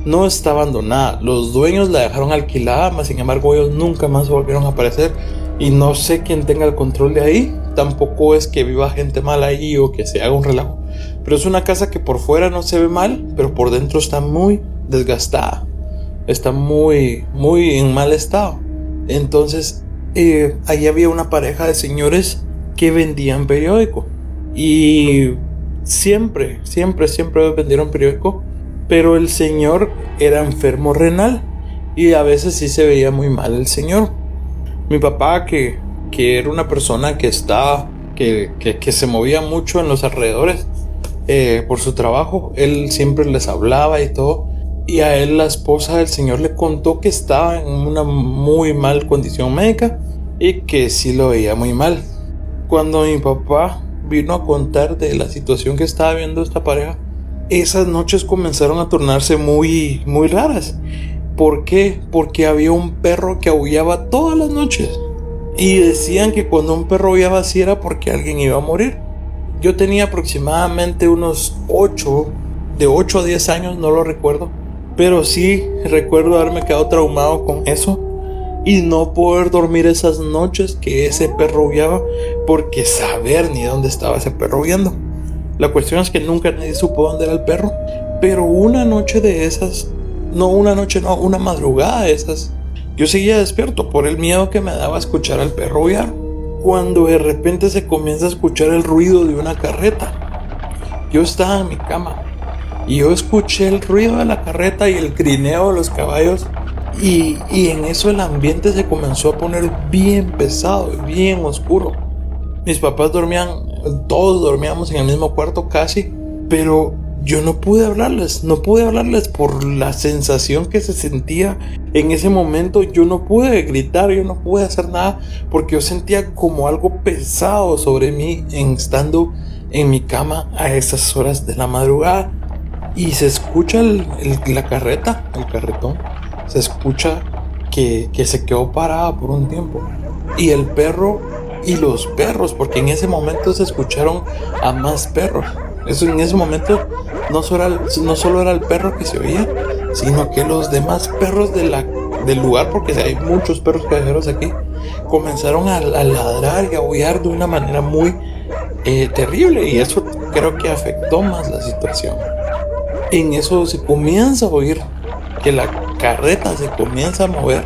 no está abandonada. Los dueños la dejaron alquilada, mas sin embargo ellos nunca más volvieron a aparecer. Y no sé quién tenga el control de ahí. Tampoco es que viva gente mal ahí o que se haga un relajo. Pero es una casa que por fuera no se ve mal, pero por dentro está muy desgastada. Está muy, muy en mal estado. Entonces, eh, ahí había una pareja de señores que vendían periódico. Y siempre, siempre, siempre vendieron periódico. Pero el señor era enfermo renal. Y a veces sí se veía muy mal el señor. Mi papá, que, que era una persona que estaba, que, que, que se movía mucho en los alrededores eh, por su trabajo, él siempre les hablaba y todo. Y a él la esposa del señor le contó que estaba en una muy mal condición médica y que sí lo veía muy mal. Cuando mi papá vino a contar de la situación que estaba viendo esta pareja, esas noches comenzaron a tornarse muy, muy raras. ¿Por qué? Porque había un perro que aullaba todas las noches. Y decían que cuando un perro aullaba así era porque alguien iba a morir. Yo tenía aproximadamente unos 8, de 8 a 10 años, no lo recuerdo. Pero sí recuerdo haberme quedado traumado con eso. Y no poder dormir esas noches que ese perro aullaba. Porque saber ni dónde estaba ese perro aullando. La cuestión es que nunca nadie supo dónde era el perro. Pero una noche de esas, no una noche, no, una madrugada de esas, yo seguía despierto por el miedo que me daba escuchar al perro aullar. Cuando de repente se comienza a escuchar el ruido de una carreta. Yo estaba en mi cama y yo escuché el ruido de la carreta y el grineo de los caballos. Y, y en eso el ambiente se comenzó a poner bien pesado, bien oscuro. Mis papás dormían, todos dormíamos en el mismo cuarto casi, pero yo no pude hablarles, no pude hablarles por la sensación que se sentía en ese momento. Yo no pude gritar, yo no pude hacer nada porque yo sentía como algo pesado sobre mí en estando en mi cama a esas horas de la madrugada. Y se escucha la carreta, el carretón, se escucha que, que se quedó parada por un tiempo. Y el perro y los perros, porque en ese momento se escucharon a más perros. Eso en ese momento no solo, era, no solo era el perro que se oía, sino que los demás perros de la, del lugar, porque hay muchos perros callejeros aquí, comenzaron a, ladrar y a aullar de una manera muy eh, terrible y eso creo que afectó más la situación. En eso se comienza a oír que la carreta se comienza a mover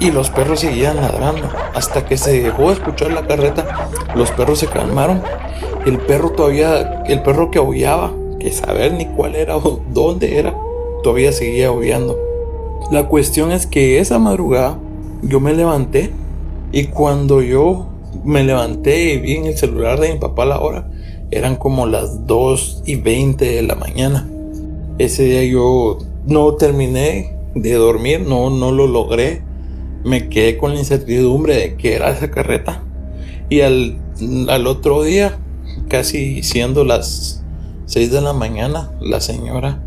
y los perros seguían ladrando. Hasta que se dejó de escuchar la carreta, los perros se calmaron. El perro todavía, el perro que aullaba, que saber ni cuál era o dónde era, todavía seguía aullando. La cuestión es que esa madrugada yo me levanté y cuando yo me levanté y vi en el celular de mi papá la hora, eran como las 2 y 20 de la mañana. Ese día yo no terminé de dormir, no, no lo logré me quedé con la incertidumbre de que era esa carreta. Y al, al otro día, casi siendo las 6 de la mañana, la señora,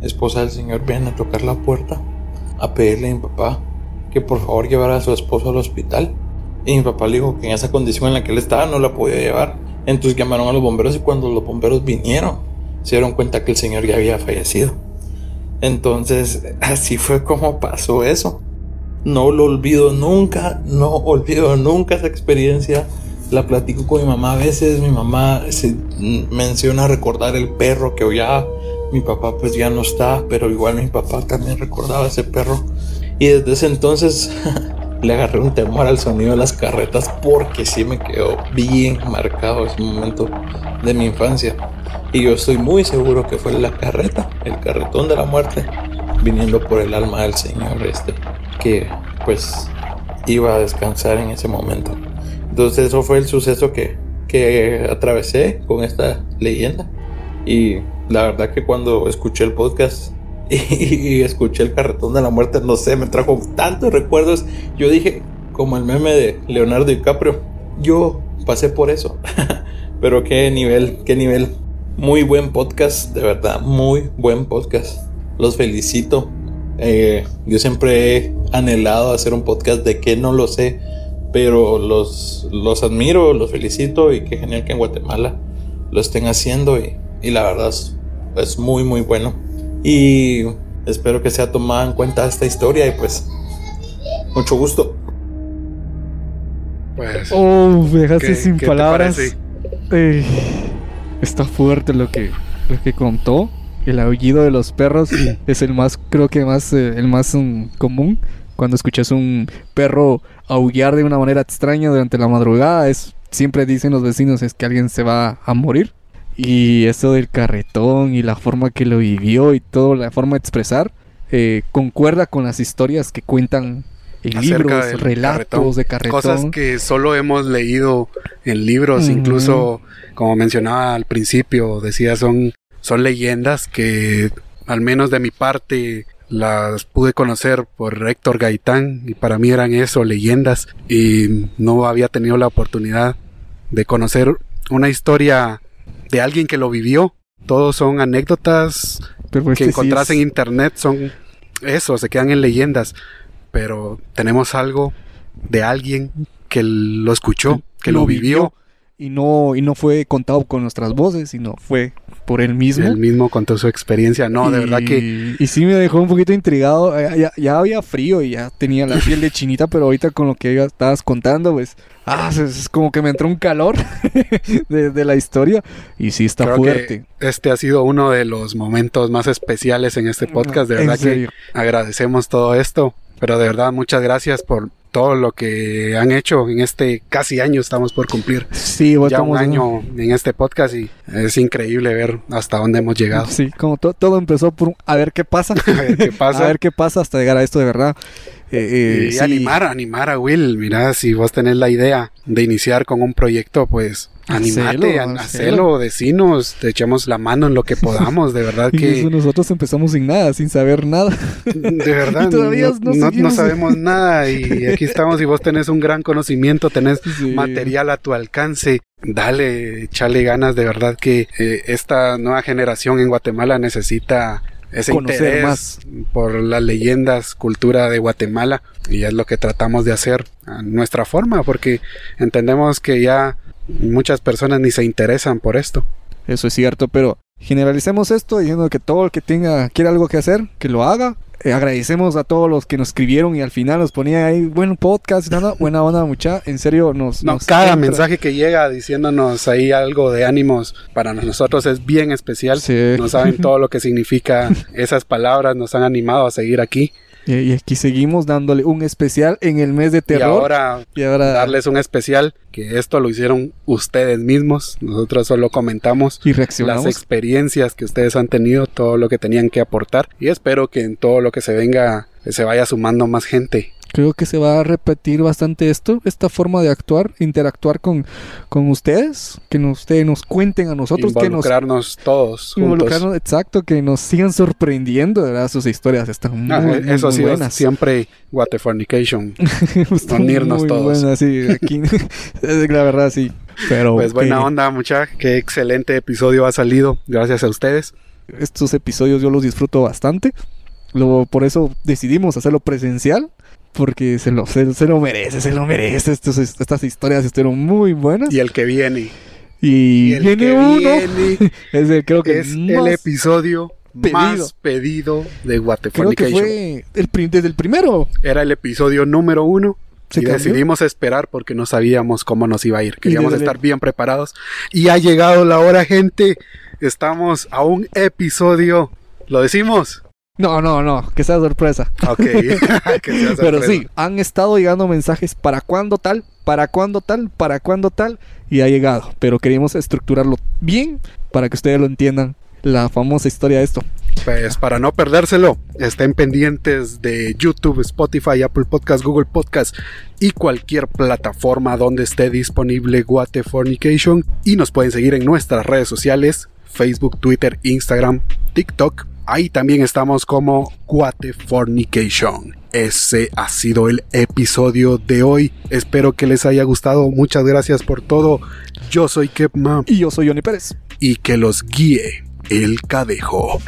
esposa del señor, viene a tocar la puerta a pedirle a mi papá que por favor llevara a su esposo al hospital. Y mi papá le dijo que en esa condición en la que él estaba no la podía llevar. Entonces llamaron a los bomberos y cuando los bomberos vinieron, se dieron cuenta que el señor ya había fallecido. Entonces, así fue como pasó eso. No lo olvido nunca, no olvido nunca esa experiencia. La platico con mi mamá a veces, mi mamá se menciona recordar el perro que oía. Mi papá pues ya no está, pero igual mi papá también recordaba ese perro. Y desde ese entonces le agarré un temor al sonido de las carretas porque sí me quedó bien marcado ese momento de mi infancia. Y yo estoy muy seguro que fue la carreta, el carretón de la muerte, viniendo por el alma del Señor este que pues iba a descansar en ese momento. Entonces eso fue el suceso que, que atravesé con esta leyenda. Y la verdad que cuando escuché el podcast y, escuché el carretón de la muerte, no sé, me trajo tantos recuerdos. Yo dije, como el meme de Leonardo DiCaprio, yo pasé por eso. Pero qué nivel, qué nivel. Muy buen podcast, de verdad, muy buen podcast. Los felicito eh, yo siempre he anhelado hacer un podcast de que no lo sé, pero los, los admiro, los felicito y qué genial que en Guatemala lo estén haciendo y, la verdad es, muy muy bueno. Y espero que sea tomada en cuenta esta historia y pues mucho gusto. Pues, oh, dejaste sin palabras. está fuerte lo que, lo que contó el aullido de los perros es el más, creo que más, eh, el más um, común. Cuando escuchas un perro aullar de una manera extraña durante la madrugada, es siempre dicen los vecinos es que alguien se va a morir. Y eso del carretón y la forma que lo vivió y toda la forma de expresar, eh, concuerda con las historias que cuentan en libros, relatos de carretón. Cosas que solo hemos leído en libros, incluso como mencionaba al principio, decía, son son leyendas que al menos de mi parte las pude conocer por Héctor Gaitán y para mí eran eso, leyendas y no había tenido la oportunidad de conocer una historia de alguien que lo vivió. Todos son anécdotas que encontrás en internet, son eso, se quedan en leyendas, pero tenemos algo de alguien que lo escuchó, que lo, vivió y no, y no fue contado con nuestras voces, sino fue por él mismo. Él mismo contó su experiencia, no, de verdad que... Y sí me dejó un poquito intrigado, ya, había frío y ya tenía la piel de chinita, pero ahorita con lo que estabas contando, pues, ah, es, como que me entró un calor de, la historia. Y sí está fuerte. este ha sido uno de los momentos más especiales en este podcast, de verdad que agradecemos todo esto, pero de verdad muchas gracias por todo lo que han hecho en este casi año estamos por cumplir. Sí, ya un año en este podcast y es increíble ver hasta dónde hemos llegado. Sí, como todo empezó por a ver qué pasa. a ver qué pasa. a ver qué pasa hasta llegar a esto de verdad. Eh, eh, y sí. animar, animar a Will. Mira, si vos tenés la idea de iniciar con un proyecto, pues animate, Hacelo, hacelo. decinos, te echamos la mano en lo que podamos, de verdad que, nosotros empezamos sin nada, sin saber nada. de verdad, Y todavía no, no no- sabemos nada y aquí estamos y vos tenés un gran conocimiento, tenés Sí. material a tu alcance. Dale, echale ganas, de verdad que eh, esta nueva generación en Guatemala necesita ese Conocer interés más. por las leyendas, cultura de Guatemala y es lo que tratamos de hacer a nuestra forma porque entendemos que ya muchas personas ni se interesan por esto. Eso es cierto, pero generalicemos esto diciendo que todo el que tenga, quiere algo que hacer, que lo haga. Eh, agradecemos a todos los que nos escribieron y al final nos ponían ahí buen podcast, nada, buena onda mucha, en serio nos... No, nos cada entra. mensaje que llega diciéndonos ahí algo de ánimos para nosotros es bien especial. Sí. No saben todo lo que significa esas palabras, nos han animado a seguir aquí. Y, aquí seguimos dándole un especial en el mes de Y terror. ahora Y ahora, darles un especial que esto lo hicieron ustedes mismos. Nosotros solo comentamos y las experiencias que ustedes han tenido, todo lo que tenían que aportar y espero que en todo lo que se venga se vaya sumando más gente. Creo que se va a repetir bastante esto, esta forma de actuar, interactuar con, con ustedes, que nos, ustedes nos cuenten a nosotros, que nos Involucrarnos todos juntos. involucrarnos, exacto, que nos sigan sorprendiendo, ¿verdad? Sus historias están muy, Ah, muy, eso muy sido buenas. siempre Waterfornication. Unirnos muy todos. buenas, sí, aquí, la verdad, sí. Pero Pues buena que onda, mucha. Qué excelente episodio ha salido. Gracias a ustedes. estos episodios yo los disfruto bastante. Luego, por eso decidimos hacerlo presencial. Porque se lo, se, se lo merece, se lo merece. Estos- estas historias estuvieron muy buenas. Y el que viene. Y, Y el viene que uno. viene Es el, creo que es el episodio pedido. más pedido de Creo que fue el, desde el primero. Era el episodio número uno. Se y cambió. decidimos esperar porque no sabíamos cómo nos iba a ir. Queríamos estar bien preparados. Y ha llegado la hora, gente. Estamos a un episodio. ¿Lo decimos? No, no, no, que sea sorpresa. Ok. Que sea Pero sorpresa. sí, han estado llegando mensajes para cuándo tal, para cuándo tal, para cuándo tal, y ha llegado. Pero queríamos estructurarlo bien para que ustedes lo entiendan. La famosa historia de esto. Pues para no perdérselo, estén pendientes de YouTube, Spotify, Apple Podcast, Google Podcast y cualquier plataforma donde esté disponible Guatefornication. Y nos pueden seguir en nuestras redes Facebook, Twitter, Instagram, TikTok. Ahí también estamos como Guatefornication. Ese ha sido el episodio de hoy. Espero que les haya gustado. Muchas gracias por todo. Yo soy Kepma Y yo soy Johnny Pérez. y que los guíe el cadejo.